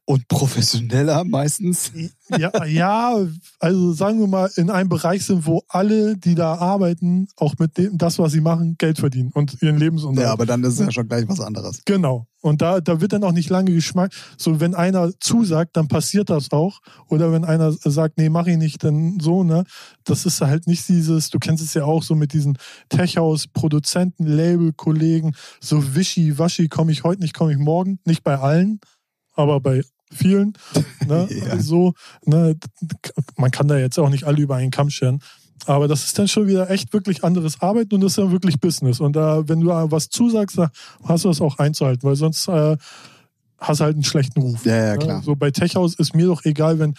Und professioneller meistens. Ja, ja, also sagen wir mal, in einem Bereich sind, wo alle, die da arbeiten, auch mit dem, das, was sie machen, Geld verdienen und ihren Lebensunterhalt. Ja, aber dann ist es ja schon gleich was anderes. Genau. Und da, da wird dann auch nicht lange Geschmack. So, wenn einer zusagt, dann passiert das auch. Oder wenn einer sagt, nee, mach ich nicht, dann so, ne? Das ist halt nicht dieses, du kennst es ja auch so mit diesen Tech-House, Produzenten, Label, Kollegen, so wischi-waschi, komme ich heute nicht, komme ich morgen. Nicht bei allen, aber bei vielen. Ne? Ja. So, ne? Man kann da jetzt auch nicht alle über einen Kamm scheren. Aber das ist dann schon wieder echt wirklich anderes Arbeiten und das ist ja wirklich Business. Und da, wenn du da was zusagst, hast du das auch einzuhalten, weil sonst äh, hast du halt einen schlechten Ruf. Ja, ja, Ne? klar. So bei Techhouse ist mir doch egal, wenn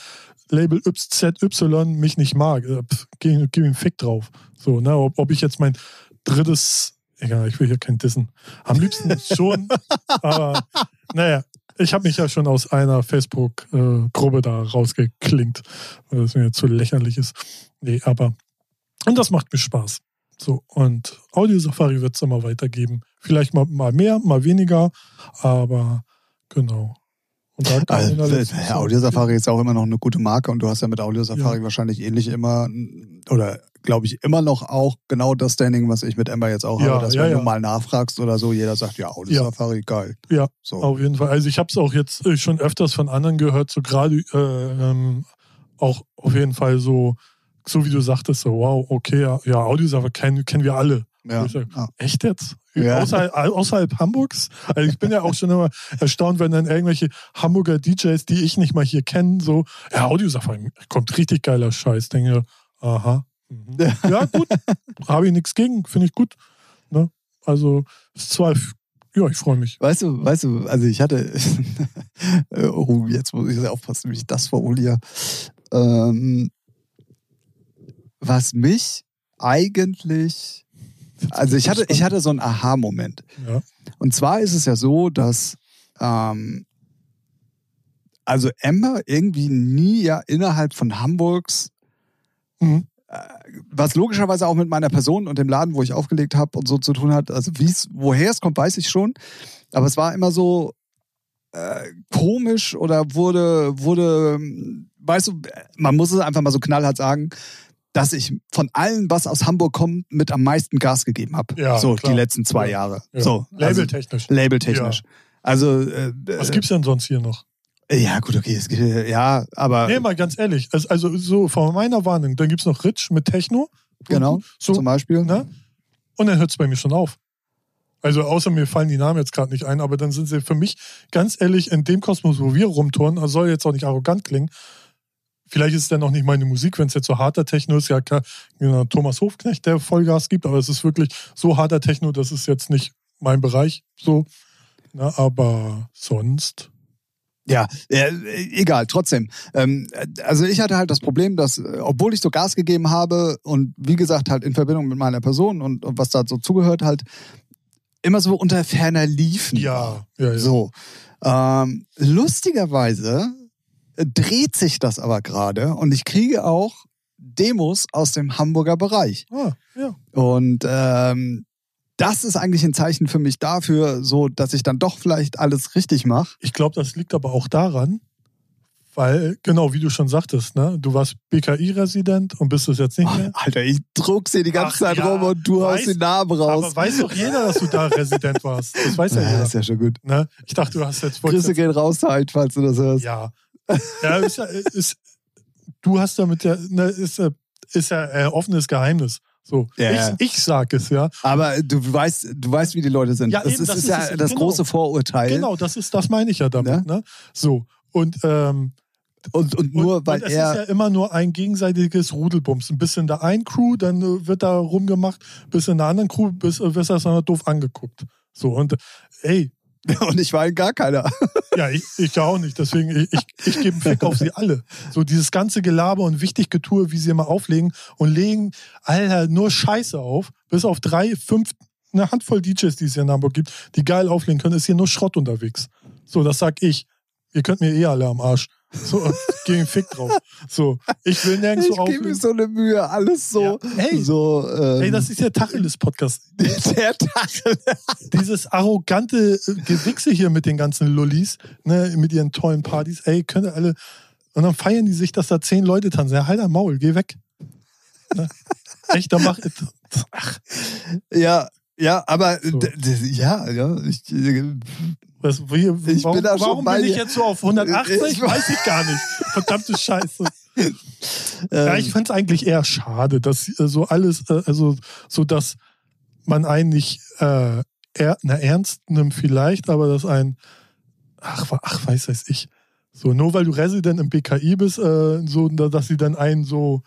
Label YZY mich nicht mag. Äh, pf, Gib, gib ihm Fick drauf. So, ne? ob, ob ich jetzt mein drittes, egal, ich will hier kein Dissen. Am liebsten schon, aber naja, ich habe mich ja schon aus einer Facebook-Gruppe da rausgeklingt, weil das mir zu lächerlich ist. Nee, aber und das macht mir Spaß. So, und Audio Safari wird es immer weitergeben. Vielleicht mal, mal mehr, mal weniger, aber genau. Und da Also, ja, Audio Safari ist auch immer noch eine gute Marke und du hast ja mit Audio Safari wahrscheinlich ähnlich immer oder glaube ich immer noch auch genau das Standing, was ich mit Ember jetzt auch Ja, habe, dass ja, wenn ja. du mal nachfragst oder so, jeder sagt, ja, Audio Ja. Safari, geil. Ja, So. Auf jeden Fall. Also ich habe es auch jetzt äh, schon öfters von anderen gehört, so gerade äh, ähm, auch auf jeden Fall so, so wie du sagtest, so wow, okay, ja, ja Audiosache kennen, kennen wir alle. Ja. Sag. Echt jetzt? Ja. Außerhalb, außerhalb Hamburgs? Also ich bin ja auch schon immer erstaunt, wenn dann irgendwelche Hamburger DJs, die ich nicht mal hier kenne, so, ja, Audiosache, kommt richtig geiler Scheiß. Denke, aha. Mhm. Ja, gut. Habe ich nichts gegen, finde ich gut. Ne? Also, ist zwar, ja, ich freue mich. Weißt du, weißt du, also ich hatte, oh, jetzt muss ich sehr aufpassen, wie ich das formuliere. Ähm, was mich eigentlich, also ich hatte, ich hatte so einen Aha-Moment. Ja. Und zwar ist es ja so, dass ähm, also Ember irgendwie nie ja innerhalb von Hamburgs, Mhm. Äh, was logischerweise auch mit meiner Person und dem Laden, wo ich aufgelegt habe und so zu tun hat, also woher es kommt, weiß ich schon. Aber es war immer so äh, komisch oder wurde, wurde, weißt du, man muss es einfach mal so knallhart sagen, dass ich von allen, was aus Hamburg kommt, mit am meisten Gas gegeben habe. Ja, so klar. die letzten zwei Ja. Jahre. Ja. So, also, Labeltechnisch. labeltechnisch. Also, äh, Was gibt's denn sonst hier noch? Äh, ja, gut, okay, es, geht- ja, aber Nee, mal ganz ehrlich. Also, so von meiner Warnung, dann gibt's noch Rich mit Techno. genau, So, zum Beispiel. ne? Und dann hört's bei mir schon auf. Also außer mir fallen die Namen jetzt gerade nicht ein, aber dann sind sie für mich ganz ehrlich in dem Kosmos, wo wir rumtouren, also soll jetzt auch nicht arrogant klingen, vielleicht ist es dann auch nicht meine Musik, wenn es jetzt so harter Techno ist, ja klar, genau, Thomas Hofknecht, der Vollgas gibt, aber es ist wirklich so harter Techno, das ist jetzt nicht mein Bereich so. Na, aber sonst. Ja, äh, egal, trotzdem. Ähm, also ich hatte halt das Problem, dass, obwohl ich so Gas gegeben habe und wie gesagt, halt in Verbindung mit meiner Person und, und was da so zugehört, halt immer so unter ferner liefen. Ja, ja, ja. So. Ähm, lustigerweise dreht sich das aber gerade und ich kriege auch Demos aus dem Hamburger Bereich. Ah, ja. Und ähm, das ist eigentlich ein Zeichen für mich dafür, so dass ich dann doch vielleicht alles richtig mache. Ich glaube, das liegt aber auch daran, weil, genau, wie du schon sagtest, ne, du warst BKI-Resident und bist es jetzt nicht mehr. Alter, ich druck sie die ganze Ach, Zeit ja, rum und du weiß- haust den Namen raus. Aber weiß doch jeder, dass du da Resident warst. Das weiß ja ja, jeder. ist ja schon gut. Ne? Ich dachte, du hast jetzt Grüße gehen raus, halt, falls du das hörst. Ja. Ja, ist ja ist, du hast damit ja, ne, ist, ja- ist ja äh, offenes Geheimnis. So, Ja, ja. ich, ich sag es, ja. Aber du weißt, du weißt, wie die Leute sind. Ja, das eben, ist, das ist ja es, das genau. große Vorurteil. Genau, das ist, das meine ich ja damit. Ne? So. Und, ähm, Und, und nur und, weil und es er. ist ja immer nur ein gegenseitiges Rudelbums. Ein bisschen in der einen Crew, dann äh, wird da rumgemacht, bis in der anderen Crew, bis äh, wirst du dann doof angeguckt. So, und äh, ey, und ich war in gar keiner. Ja, ich, ich auch nicht. Deswegen, ich, ich, ich gebe einen Fick auf sie alle. So dieses ganze Gelaber und wichtig Getue, wie sie immer auflegen und legen, Alter, nur Scheiße auf. Bis auf drei, fünf, eine Handvoll DJs, die es hier in Hamburg gibt, die geil auflegen können, ist hier nur Schrott unterwegs. So, das sag ich. Ihr könnt mir eh alle am Arsch. So, gegen Fick drauf. So, ich will nirgendwo Ich gebe mir so eine Mühe, alles so. Ja. Hey. so ähm, Ey, das ist der Tacheles-Podcast. der Tachel. Dieses arrogante Gewichse hier mit den ganzen Lullis, ne, mit ihren tollen Partys, ey, könnt ihr alle. Und dann feiern die sich, dass da zehn Leute tanzen. Ja, halt am Maul, geh weg. Ne? Echt, da mach. Ach, Ja, ja, aber So. ja, ja. Ich, äh, was, wie, Ich warum bin da schon warum bin ich jetzt so auf 180? Ich- weiß ich gar nicht. Verdammte Scheiße. Ja, ähm, ich fand es eigentlich eher schade, dass äh, so alles, äh, also so dass man einen nicht äh, er, na, ernst nimmt vielleicht, aber dass ein, ach, ach, weiß weiß ich, so nur weil du Resident im BKI bist, äh, so, da- dass sie dann einen so,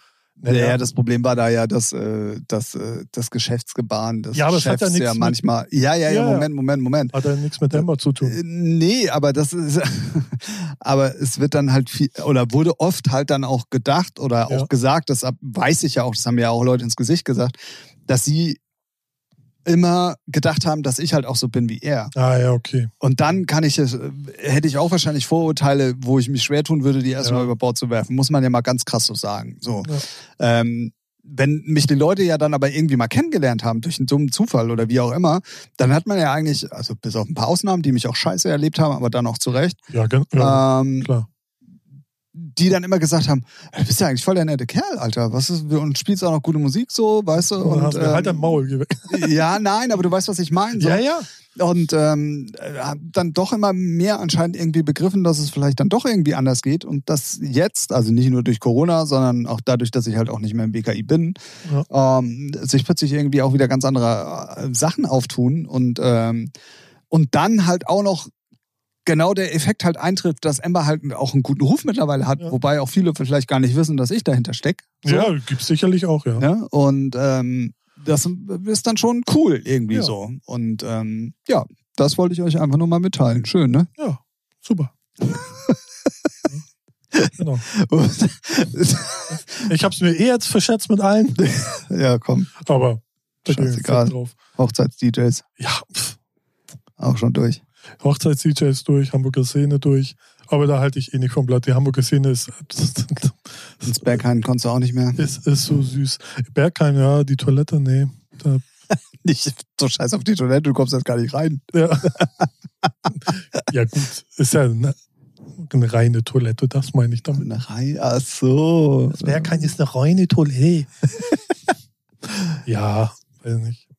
ja, ja, das Problem war da ja, dass äh, das, äh, das Geschäftsgebaren des Ja, aber hat Chefs ja nichts ja mit- manchmal. Ja, ja, ja, Ja, ja. Moment, Moment, Moment. hat ja nichts mit Ember zu Äh, tun. Nee, aber das ist, aber es wird dann halt viel, oder wurde oft halt dann auch gedacht oder Ja. auch gesagt, das weiß ich ja auch, das haben ja auch Leute ins Gesicht gesagt, dass sie immer gedacht haben, dass ich halt auch so bin wie er. Ah ja, okay. Und dann kann ich es, äh, hätte ich auch wahrscheinlich Vorurteile, wo ich mich schwer tun würde, die erstmal Ja. über Bord zu werfen. Muss man ja mal ganz krass so sagen. So. Ja. Ähm, wenn mich die Leute ja dann aber irgendwie mal kennengelernt haben, durch einen dummen Zufall oder wie auch immer, dann hat man ja eigentlich, also bis auf ein paar Ausnahmen, die mich auch scheiße erlebt haben, aber dann auch zurecht, Ja, gen- ja ähm, klar. Die dann immer gesagt haben, du bist ja eigentlich voll der nette Kerl, Alter. Was ist, und spielst auch noch gute Musik so, weißt du? Und, Und, hast mir halt ähm, am Maul geh weg. ja, nein, aber du weißt, was ich meine. So. Ja, ja. Und ähm, hab dann doch immer mehr anscheinend irgendwie begriffen, dass es vielleicht dann doch irgendwie anders geht. Und dass jetzt, also nicht nur durch Corona, sondern auch dadurch, dass ich halt auch nicht mehr im BKI bin, ähm, sich plötzlich irgendwie auch wieder ganz andere äh, Sachen auftun. Und, ähm, und dann halt auch noch genau der Effekt halt eintritt, dass Ember halt auch einen guten Ruf mittlerweile hat, Ja. wobei auch viele vielleicht gar nicht wissen, dass ich dahinter stecke. So. Ja, gibt's sicherlich auch, ja. Ja, und ähm, das ist dann schon cool irgendwie Ja. so. Und ähm, ja, das wollte ich euch einfach nur mal mitteilen. Schön, ne? Ja, super. genau. Ich hab's mir eh jetzt verschätzt mit allen, ja, komm, aber Scheißegal. drauf. Hochzeits-DJs Ja, pff, auch schon durch. Hochzeits-DJs durch, Hamburger Szene durch. Aber da halte ich eh nicht vom Blatt. Die Hamburger Szene ist, Ins Berghain konntest du auch nicht mehr. ist, ist so süß. Bergheim, ja, die Toilette, nee. Da, Nicht so scheiß auf die Toilette, du kommst jetzt gar nicht rein. ja. ja, gut. Ist ja eine, eine reine Toilette, das meine ich damit. Eine rein, ach so. Bergheim ist eine reine Toilette. ja, weiß nicht.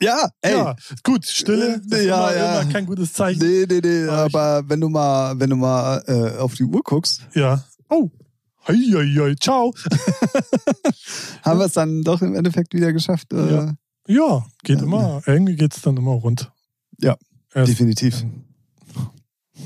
Ja, ey. Ja, gut, Stille. Äh, Ist ja, ja. kein gutes Zeichen. Nee, nee, nee, Aber wenn du mal, wenn du mal äh, auf die Uhr guckst, Ja. Oh. Hei, hei, hei. Ciao. haben wir es dann doch im Endeffekt wieder geschafft. Äh, Ja. Ja, geht Ja, immer. Irgendwie geht es dann immer rund. Ja, Erst, Definitiv.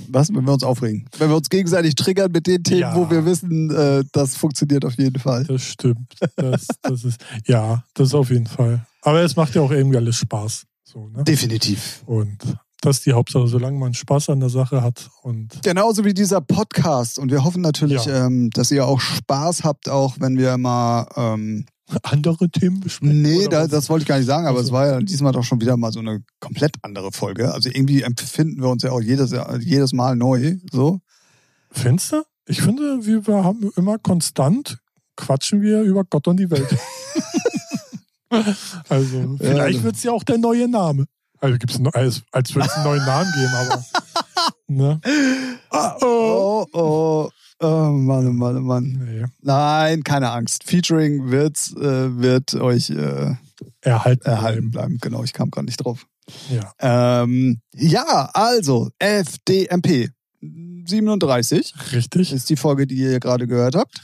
Was, wenn wir uns aufregen? Wenn wir uns gegenseitig triggern mit den Themen, Ja. wo wir wissen, äh, das funktioniert auf jeden Fall. Das stimmt. Das, das ist, ja, das ist auf jeden Fall. Aber es macht ja auch irgendwie alles Spaß. So, ne? Definitiv. Und das ist die Hauptsache, solange man Spaß an der Sache hat. Und Genauso wie dieser Podcast. Und wir hoffen natürlich, Ja. ähm, dass ihr auch Spaß habt, auch wenn wir mal. Ähm, andere Themen besprechen. nee, da, das wollte ich gar nicht sagen, aber Also. es war ja diesmal doch schon wieder mal so eine komplett andere Folge. Also irgendwie empfinden wir uns ja auch jedes, jedes Mal neu. So. Findest du? Ich finde, wir haben immer konstant quatschen wir über Gott und die Welt. also, vielleicht Ja. wird es ja auch der neue Name. Also gibt's einen, als, als würde es einen neuen Namen geben, aber. Ne? Ah, oh. Oh, oh. Mann, oh Mann, oh Mann. Nee, Nein, keine Angst. Featuring wird, äh, wird euch äh, erhalten. erhalten bleiben. Genau, ich kam gerade nicht drauf. Ja, Ähm, ja, also FDMP 37 richtig. ist die Folge, die ihr gerade gehört habt.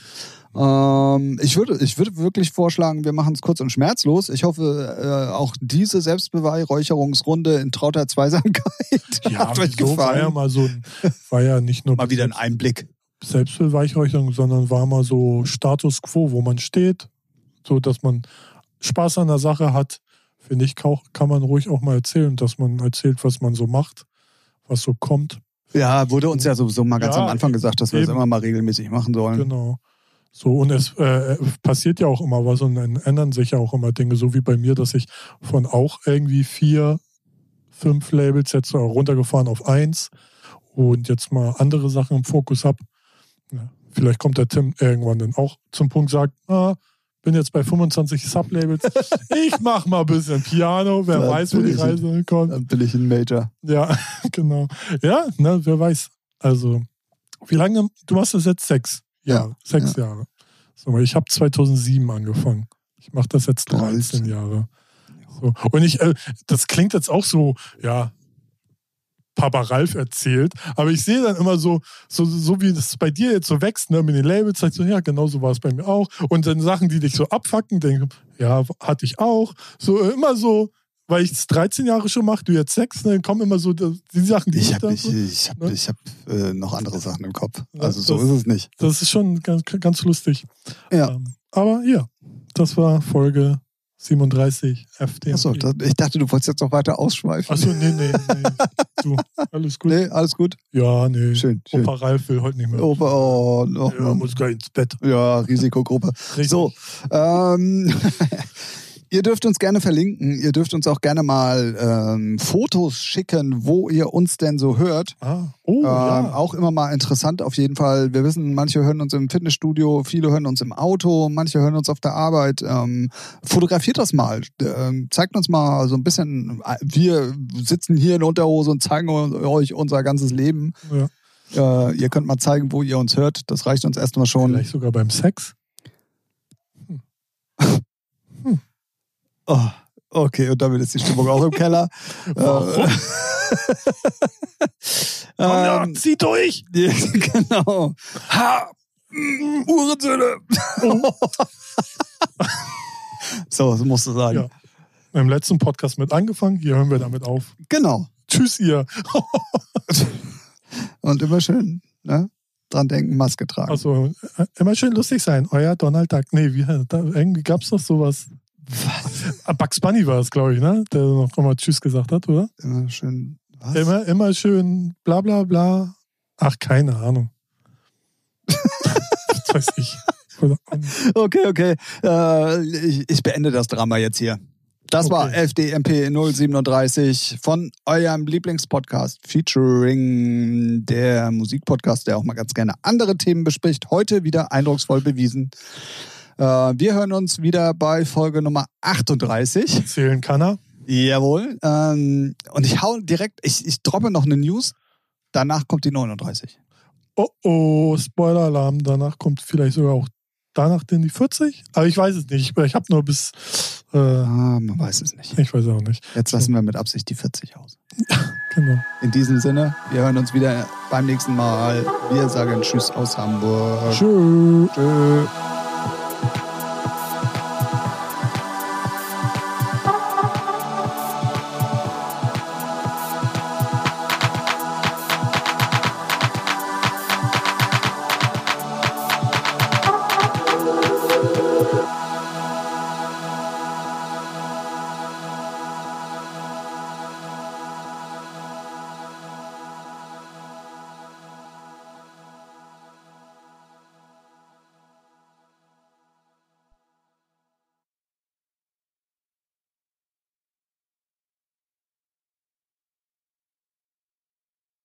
Ähm, ich, würde, ich würde wirklich vorschlagen, wir machen es kurz und schmerzlos. Ich hoffe, äh, auch diese Selbstbeweihräucherungsrunde in trauter Zweisamkeit Ja, hat euch so war ja gefallen. mal so ein, war ja nicht nur Mal wieder ein Einblick. Selbstbeweihräucherung, sondern war mal so Status quo, wo man steht, so dass man Spaß an der Sache hat. Finde ich, kann, man ruhig auch mal erzählen, dass man erzählt, was man so macht, was so kommt. Ja, wurde uns ja sowieso mal ganz Ja, am Anfang gesagt, dass wir das eben. immer mal regelmäßig machen sollen. Genau. So, und es äh, passiert ja auch immer was und dann ändern sich ja auch immer Dinge, so wie bei mir, dass ich von auch irgendwie vier, fünf Labels jetzt runtergefahren auf eins und jetzt mal andere Sachen im Fokus habe. Ja, vielleicht kommt der Tim irgendwann dann auch zum Punkt, sagt, ah, bin jetzt bei 25 Sublabels, ich mach mal ein bisschen Piano, wer Da weiß, wo die Reise hinkommt. Dann bin ich ein Major. Ja, genau. Ja, ne, wer weiß. Also, wie lange, du machst das jetzt sechs Ja, sechs Jahre. So, ich habe 2007 angefangen. Ich mache das jetzt Stolz. 13 Jahre. So. Und ich, äh, das klingt jetzt auch so, ja, Papa Ralf erzählt, aber ich sehe dann immer so, so, so wie das bei dir jetzt so wächst, ne, mit den Labels, ich so, ja, genau so war es bei mir auch. Und dann Sachen, die dich so abfacken, denke ja, hatte ich auch. So äh, immer so, weil ich es 13 Jahre schon mache, du jetzt sechs, ne, dann kommen immer so die die Sachen, die Ich habe ich, so, ich hab, ne? ich hab, äh, noch andere Sachen im Kopf. Ja, Also so das- ist es nicht. Das ist schon ganz, ganz lustig. Ja. Ähm, aber ja, das war Folge 37 FD. Achso, ich dachte, du wolltest jetzt noch weiter ausschweifen. Achso, nee, nee, nee. Du, alles gut? Nee, alles gut. Ja, nee. Schön, schön. Opa Ralf will heute nicht mehr. Opa, oh, oh, ja, muss gleich ins Bett. ja, Risikogruppe. Richtig. So, ähm, ihr dürft uns gerne verlinken. Ihr dürft uns auch gerne mal ähm, Fotos schicken, wo ihr uns denn so hört. Ah, oh, Ähm, ja. Auch immer mal interessant auf jeden Fall. Wir wissen, manche hören uns im Fitnessstudio, viele hören uns im Auto, manche hören uns auf der Arbeit. Ähm, fotografiert das mal. Ähm, zeigt uns mal so ein bisschen. Wir sitzen hier in Unterhose und zeigen euch unser ganzes Leben. Ja. Äh, ihr könnt mal zeigen, wo ihr uns hört. Das reicht uns erstmal schon. Vielleicht sogar beim Sex. Oh, okay, und damit ist die Stimmung auch im Keller. Warum? Komm, ja, ähm, zieh durch! ja, genau. Ha! Mm, Uhrensöhne! so, so musst du sagen. Ja. Im letzten Podcast mit angefangen, hier hören wir damit auf. Genau. Tschüss, ihr. Und immer schön ne? dran denken, Maske tragen. Also, äh, immer schön lustig sein. Euer Donald Duck. Nee, wie, da, irgendwie gab es doch sowas. Ah, Bugs Bunny war es, glaube ich, ne? Der noch mal Tschüss gesagt hat, oder? Immer schön. Was? Immer, immer schön bla bla bla. Ach, keine Ahnung. das weiß ich. Okay, okay. Äh, ich, ich beende das Drama jetzt hier. Das war Okay. FDMP 037 von eurem Lieblingspodcast featuring der Musikpodcast, der auch mal ganz gerne andere Themen bespricht. Heute wieder eindrucksvoll bewiesen. Äh, wir hören uns wieder bei Folge Nummer 38. Zählen kann er. Jawohl. Ähm, und ich hau direkt, ich, ich droppe noch eine News. Danach kommt die 39. Oh oh, Spoiler-Alarm. Danach kommt vielleicht sogar auch danach denn die 40. Aber ich weiß es nicht. Ich habe nur bis. Äh, Ah, man weiß es nicht. ich weiß auch nicht. Jetzt lassen wir mit Absicht die 40 aus. Genau. In diesem Sinne, wir hören uns wieder beim nächsten Mal. Wir sagen Tschüss aus Hamburg. Tschüss. Tschüss.